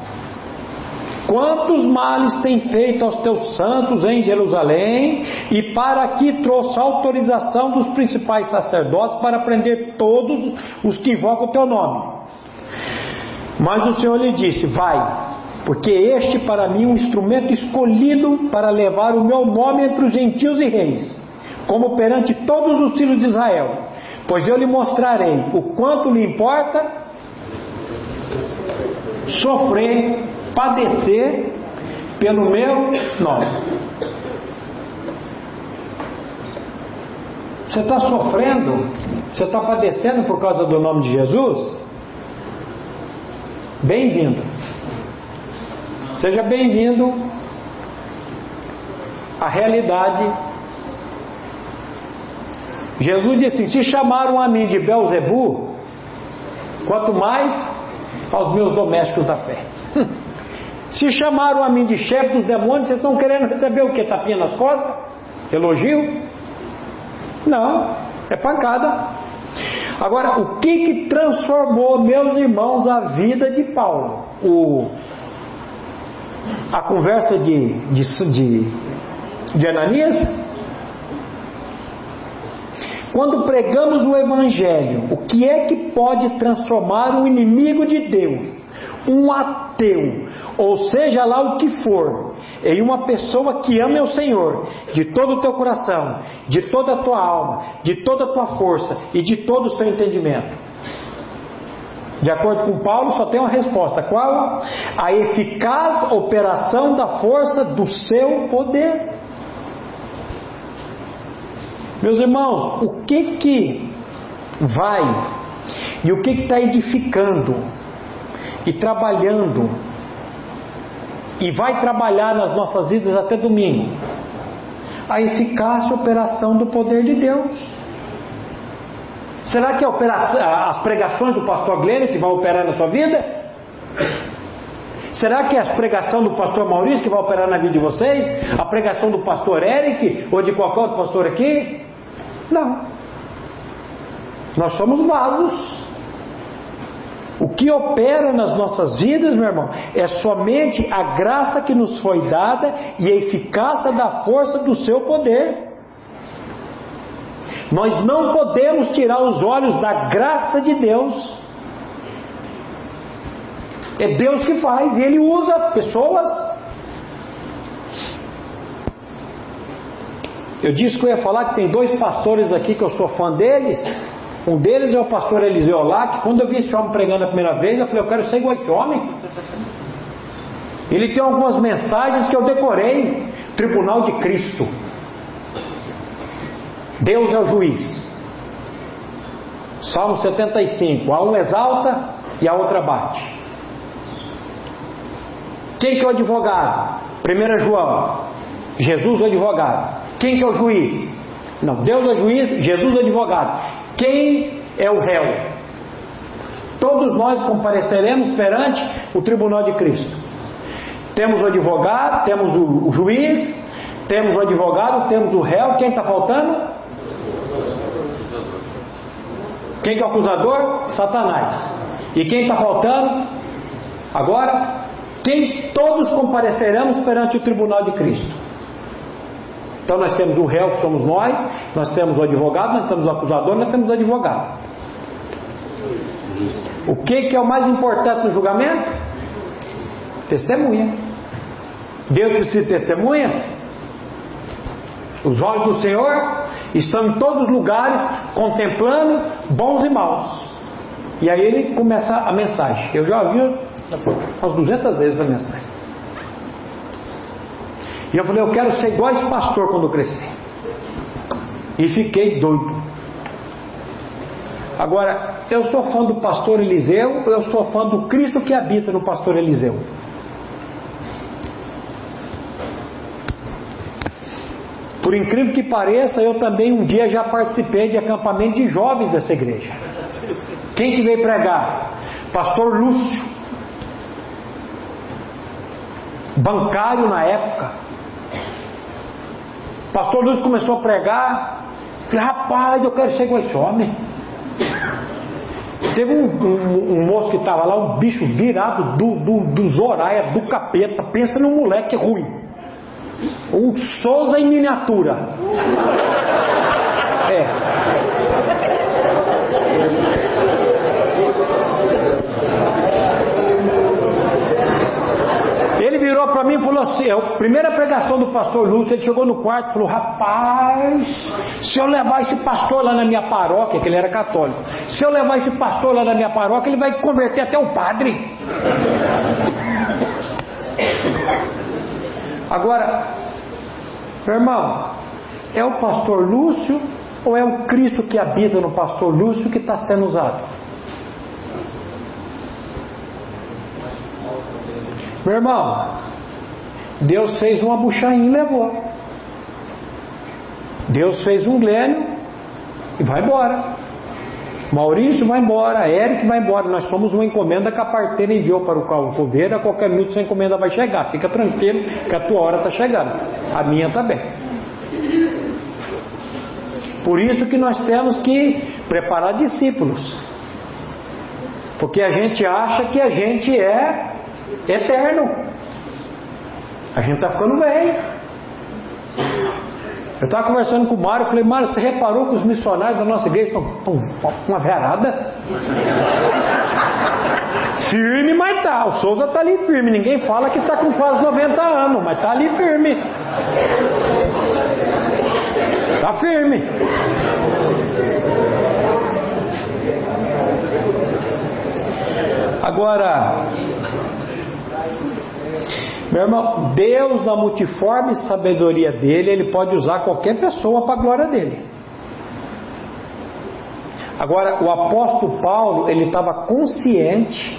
Quantos males tem feito aos teus santos em Jerusalém, e para aqui trouxe autorização dos principais sacerdotes para prender todos os que invocam o teu nome. Mas o Senhor lhe disse: Vai, porque este para mim é um instrumento escolhido para levar o meu nome entre os gentios e reis, como perante todos os filhos de Israel. Pois eu lhe mostrarei o quanto lhe importa sofrer, padecer pelo meu nome. Você está sofrendo? Você está padecendo por causa do nome de Jesus? Bem-vindo. Seja bem-vindo à realidade. Jesus disse: Se chamaram a mim de Belzebu, quanto mais aos meus domésticos da fé. Se chamaram a mim de chefe dos demônios, vocês estão querendo receber o que? Tapinha nas costas? Elogio? Não, é pancada. Agora, o que, que transformou, meus irmãos, a vida de Paulo? O, a conversa de, de, de, de Ananias? Quando pregamos o Evangelho, o que é que pode transformar um inimigo de Deus, um ateu, ou seja lá o que for, em uma pessoa que ame o Senhor de todo o teu coração, de toda a tua alma, de toda a tua força e de todo o seu entendimento. De acordo com Paulo, só tem uma resposta: qual? A eficaz operação da força do seu poder. Meus irmãos, o que que vai e o que está edificando e trabalhando e vai trabalhar nas nossas vidas até domingo. A eficácia operação do poder de Deus. Será que as pregações do pastor Glênio que vão operar na sua vida? Será que é a pregação do pastor Maurício que vai operar na vida de vocês? A pregação do pastor Eric ou de qualquer outro pastor aqui? Não. Nós somos vasos. O que opera nas nossas vidas, meu irmão, é somente a graça que nos foi dada e a eficácia da força do seu poder. Nós não podemos tirar os olhos da graça de Deus. É Deus que faz e Ele usa pessoas. Eu disse que eu ia falar que tem dois pastores aqui que eu sou fã deles. Um deles é o pastor Eliseu lá, que quando eu vi esse homem pregando a primeira vez, eu falei, eu quero ser igual a esse homem. Ele tem algumas mensagens que eu decorei. Tribunal de Cristo. Deus é o juiz. Salmo 75. A um exalta e a outra bate. Quem que é o advogado? 1 João. Jesus é o advogado. Quem que é o juiz? Não, Deus é o juiz, Jesus é o advogado. Quem é o réu? Todos nós compareceremos perante o tribunal de Cristo. Temos o advogado, temos o juiz, temos o advogado, temos o réu. Quem está faltando? Quem que é o acusador? Satanás. E quem está faltando? Agora, quem todos compareceremos perante o tribunal de Cristo. Então nós temos o réu que somos nós, nós temos o advogado, nós temos o acusador, nós temos o advogado. O que, que é o mais importante no julgamento? Testemunha. Deus precisa de testemunha? Os olhos do Senhor estão em todos os lugares, contemplando bons e maus. E aí ele começa a mensagem. Eu já ouvi umas 200 vezes a mensagem. E eu falei, eu quero ser igual esse pastor quando crescer. E fiquei doido. Agora, eu sou fã do pastor Eliseu, eu sou fã do Cristo que habita no pastor Eliseu. Por incrível que pareça, eu também um dia já participei de acampamento de jovens dessa igreja. Quem que veio pregar? Pastor Lúcio. Bancário na época. Pastor Luiz começou a pregar. Falei, rapaz, eu quero ser igual esse homem. Teve um, um, um moço que estava lá, um bicho virado do, do, do Zoraia, do capeta. Pensa num moleque ruim. Um Souza em miniatura. É. Ele virou para mim e falou assim: é a primeira pregação do pastor Lúcio, ele chegou no quarto e falou: Rapaz, se eu levar esse pastor lá na minha paróquia, que ele era católico, se eu levar esse pastor lá na minha paróquia, ele vai converter até o padre. Agora, meu irmão, é o pastor Lúcio ou é o Cristo que habita no pastor Lúcio que está sendo usado? Meu irmão, Deus fez uma buchainha e levou. Deus fez um Glênio e vai embora. Maurício vai embora, Eric vai embora. Nós somos uma encomenda que a parteira enviou para o Calvoveiro. A qualquer minuto essa encomenda vai chegar. Fica tranquilo que a tua hora está chegando. A minha também. Por isso que nós temos que preparar discípulos. Porque a gente acha que a gente é eterno. A gente está ficando velho. Eu estava conversando com o Mário, falei, Mário, você reparou que os missionários da nossa igreja estão uma verada? firme, mas tá. O Souza está ali firme. Ninguém fala que está com quase 90 anos, mas está ali firme. Está firme. Agora, irmão, Deus, na multiforme sabedoria dele, ele pode usar qualquer pessoa para a glória dele. Agora, o apóstolo Paulo, ele estava consciente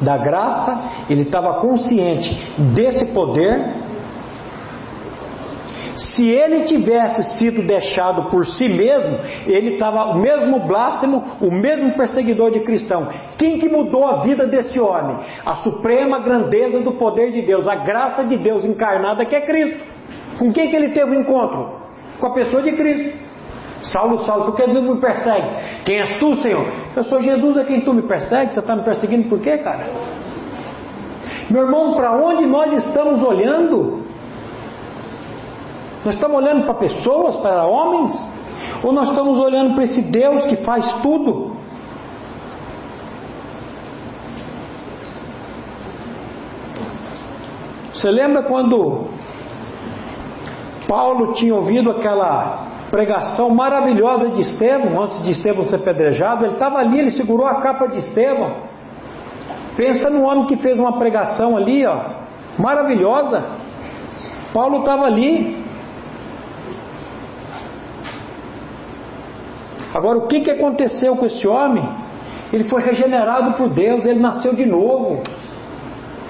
da graça, ele estava consciente desse poder, se ele tivesse sido deixado por si mesmo, ele estava o mesmo blasfemo, o mesmo perseguidor de cristão. Quem que mudou a vida desse homem? A suprema grandeza do poder de Deus, a graça de Deus encarnada que é Cristo. Com quem que ele teve o um encontro? Com a pessoa de Cristo. Saulo, Saulo, por que tu me persegues? Quem és tu, Senhor? Eu sou Jesus a quem tu me persegues. Você está me perseguindo por quê, cara? Meu irmão, para onde nós estamos olhando? Nós estamos olhando para pessoas, para homens? Ou nós estamos olhando para esse Deus que faz tudo? Você lembra quando Paulo tinha ouvido aquela pregação maravilhosa de Estevão, antes de Estevão ser pedrejado? Ele estava ali, ele segurou a capa de Estevão. Pensa no homem que fez uma pregação ali, ó, maravilhosa. Paulo estava ali, Agora, o que, que aconteceu com esse homem? Ele foi regenerado por Deus, ele nasceu de novo.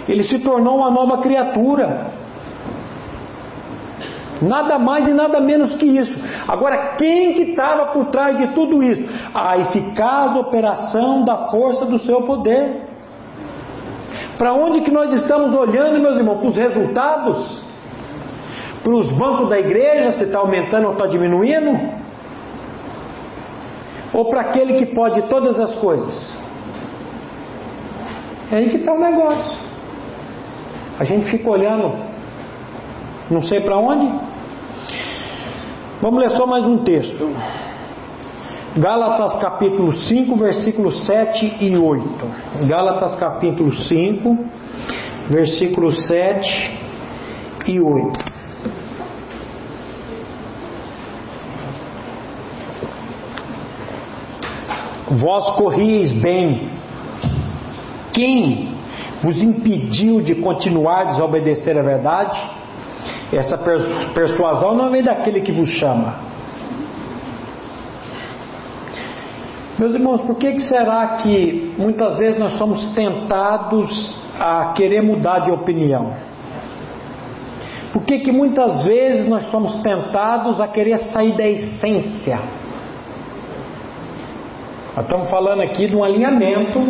Ele se tornou uma nova criatura. Nada mais e nada menos que isso. Agora, quem que estava por trás de tudo isso? A eficaz operação da força do seu poder. Para onde que nós estamos olhando, meus irmãos? Para os resultados? Para os bancos da igreja, se está aumentando ou está diminuindo? Ou para aquele que pode todas as coisas? É aí que está o negócio. A gente fica olhando, não sei para onde. Vamos ler só mais um texto. Gálatas capítulo 5, versículos 7 e 8. Gálatas capítulo 5, versículos 7 e 8. Vós corrieis bem. Quem vos impediu de continuar a desobedecer a verdade? Essa persuasão não vem daquele que vos chama. Meus irmãos, por que, que será que muitas vezes nós somos tentados a querer mudar de opinião? Por que, que muitas vezes nós somos tentados a querer sair da essência? Nós estamos falando aqui de um alinhamento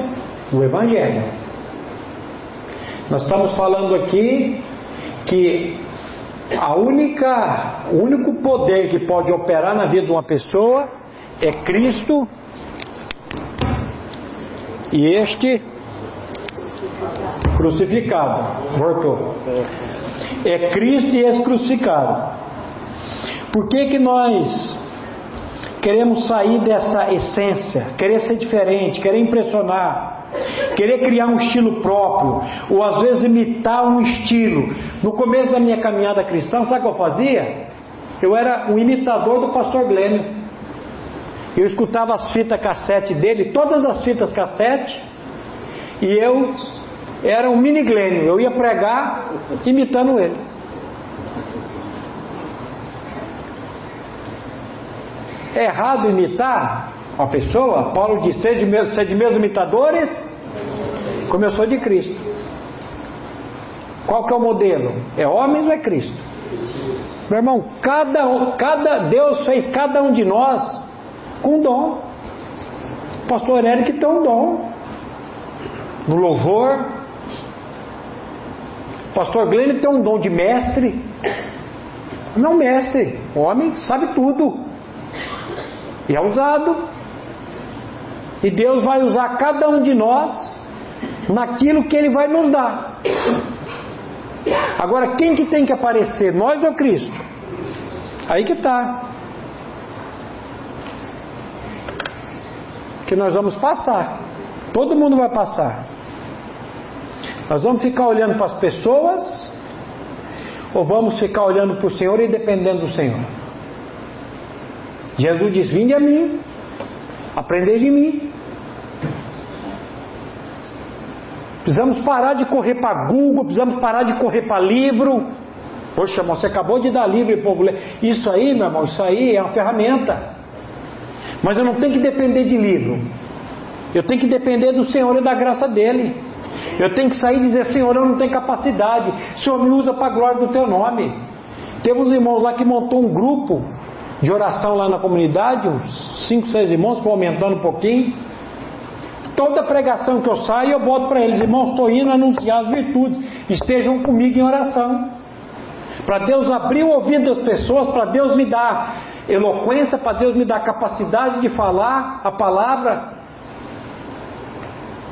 do Evangelho. Nós estamos falando aqui que a única, o único poder que pode operar na vida de uma pessoa é Cristo e este crucificado. Voltou. É Cristo e esse crucificado. Por que que nós queremos sair dessa essência, querer ser diferente, querer impressionar, querer criar um estilo próprio, ou às vezes imitar um estilo. No começo da minha caminhada cristã, sabe o que eu fazia? Eu era um imitador do pastor Glênio. Eu escutava as fitas cassete dele, todas as fitas cassete, e eu era um mini Glênio. Eu ia pregar imitando ele. É errado imitar uma pessoa? Paulo diz: sede meus, sede meus imitadores, como eu sou de Cristo. Qual que é o modelo? É homens ou é Cristo? Meu irmão, cada, cada Deus fez cada um de nós com dom. O pastor Eric tem um dom no louvor. O pastor Glenn tem um dom de mestre. Não mestre, homem sabe tudo. E é usado. E Deus vai usar cada um de nós naquilo que Ele vai nos dar. Agora, quem que tem que aparecer? Nós ou Cristo? Aí que está. Que nós vamos passar. Todo mundo vai passar. Nós vamos ficar olhando para as pessoas ou vamos ficar olhando para o Senhor e dependendo do Senhor? Jesus diz: Vinde a mim, aprendei de mim. Precisamos parar de correr para Google, precisamos parar de correr para livro. Poxa, irmão, você acabou de dar livro e povo ler. Isso aí, meu irmão, isso aí é uma ferramenta. Mas eu não tenho que depender de livro. Eu tenho que depender do Senhor e da graça dele. Eu tenho que sair e dizer: Senhor, eu não tenho capacidade. Senhor me usa para a glória do teu nome. Uns irmãos lá que montou um grupo de oração lá na comunidade, uns 5, 6 irmãos, foi aumentando um pouquinho. Toda pregação que eu saio, eu boto para eles: Irmãos, estou indo anunciar as virtudes. Estejam comigo em oração. Para Deus abrir o ouvido das pessoas, para Deus me dar eloquência, para Deus me dar capacidade de falar a palavra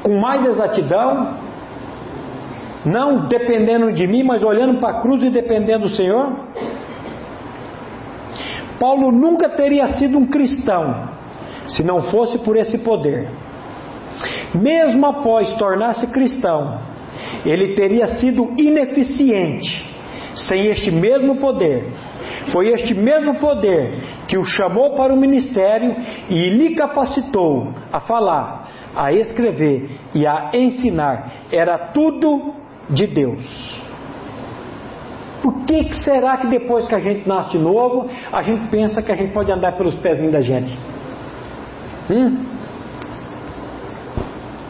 com mais exatidão, não dependendo de mim, mas olhando para a cruz e dependendo do Senhor? Paulo nunca teria sido um cristão se não fosse por esse poder. Mesmo após tornar-se cristão, ele teria sido ineficiente sem este mesmo poder. Foi este mesmo poder que o chamou para o ministério e lhe capacitou a falar, a escrever e a ensinar. Era tudo de Deus. Por que, que será que depois que a gente nasce de novo, a gente pensa que a gente pode andar pelos pezinhos da gente? Hum?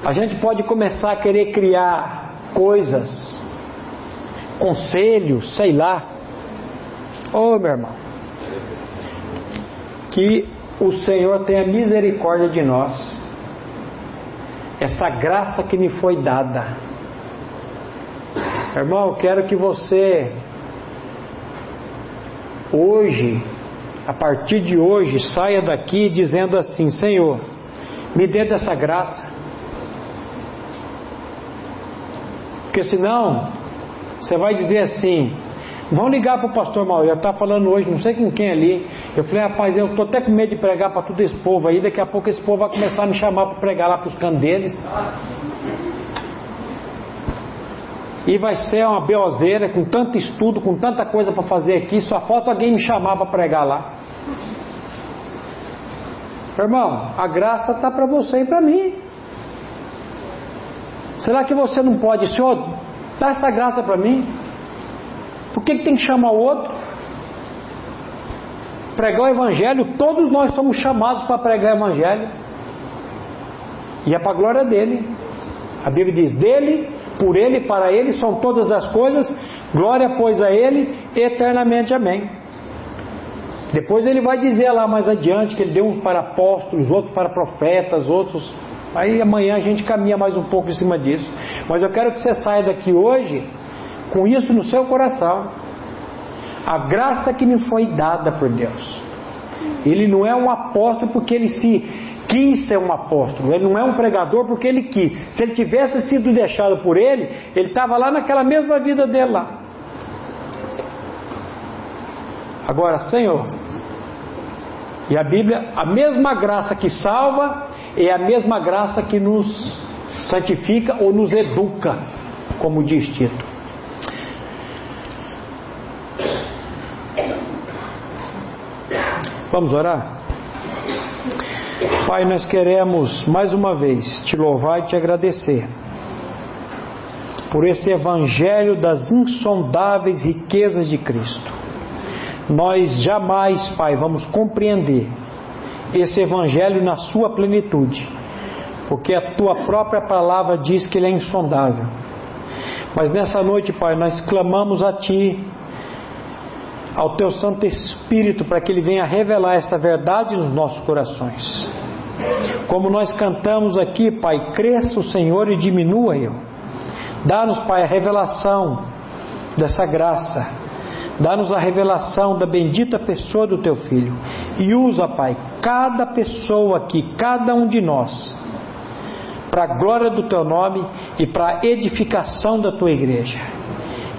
A gente pode começar a querer criar coisas, conselhos, sei lá. Ô oh, meu irmão, que o Senhor tenha misericórdia de nós, essa graça que me foi dada Irmão, quero que você, hoje, a partir de hoje, saia daqui dizendo assim: Senhor, me dê dessa graça. Porque senão, você vai dizer assim: Vão ligar para o pastor Maurício, está falando hoje, não sei com quem ali. Eu falei, rapaz, eu estou até com medo de pregar para todo esse povo aí, daqui a pouco esse povo vai começar a me chamar para pregar lá para os candeles. E vai ser uma beozeira com tanto estudo, com tanta coisa para fazer aqui, só falta alguém me chamar para pregar lá. Irmão, a graça está para você e para mim. Será que você não pode, Senhor, dá essa graça para mim? Por que, que tem que chamar o outro? Pregar o Evangelho, todos nós somos chamados para pregar o Evangelho. E é para a glória dele. A Bíblia diz: dele por Ele, para Ele são todas as coisas, glória, pois, a Ele eternamente. Amém. Depois ele vai dizer lá mais adiante que ele deu uns para apóstolos, outros para profetas, outros. Aí amanhã a gente caminha mais um pouco em cima disso. Mas eu quero que você saia daqui hoje com isso no seu coração. A graça que me foi dada por Deus. Ele não é um apóstolo porque ele se quis ser um apóstolo, ele não é um pregador porque ele quis. Se ele tivesse sido deixado por ele, ele estava lá naquela mesma vida dele lá. Agora, Senhor, e a Bíblia, a mesma graça que salva é a mesma graça que nos santifica ou nos educa, como diz Tito. Vamos orar? Pai, nós queremos mais uma vez te louvar e te agradecer por esse evangelho das insondáveis riquezas de Cristo. Nós jamais, Pai, vamos compreender esse evangelho na sua plenitude, porque a tua própria palavra diz que ele é insondável. Mas nessa noite, Pai, nós clamamos a Ti, ao Teu Santo Espírito, para que Ele venha revelar essa verdade nos nossos corações. Como nós cantamos aqui, Pai, cresça o Senhor e diminua eu. Dá-nos, Pai, a revelação dessa graça. Dá-nos a revelação da bendita pessoa do Teu Filho. E usa, Pai, cada pessoa aqui, cada um de nós, para a glória do Teu nome e para a edificação da Tua igreja.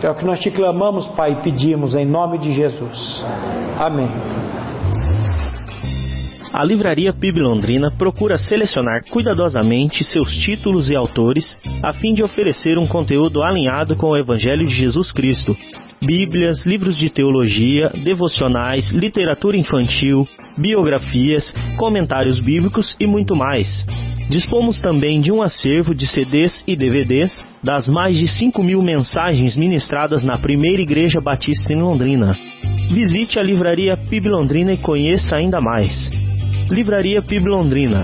É o que nós te clamamos, Pai, e pedimos em nome de Jesus. Amém. A Livraria PIB Londrina procura selecionar cuidadosamente seus títulos e autores a fim de oferecer um conteúdo alinhado com o Evangelho de Jesus Cristo. Bíblias, livros de teologia, devocionais, literatura infantil, biografias, comentários bíblicos e muito mais. Dispomos também de um acervo de CDs e DVDs das mais de 5 mil mensagens ministradas na primeira Igreja Batista em Londrina. Visite a Livraria PIB Londrina e conheça ainda mais. Livraria PIB Londrina,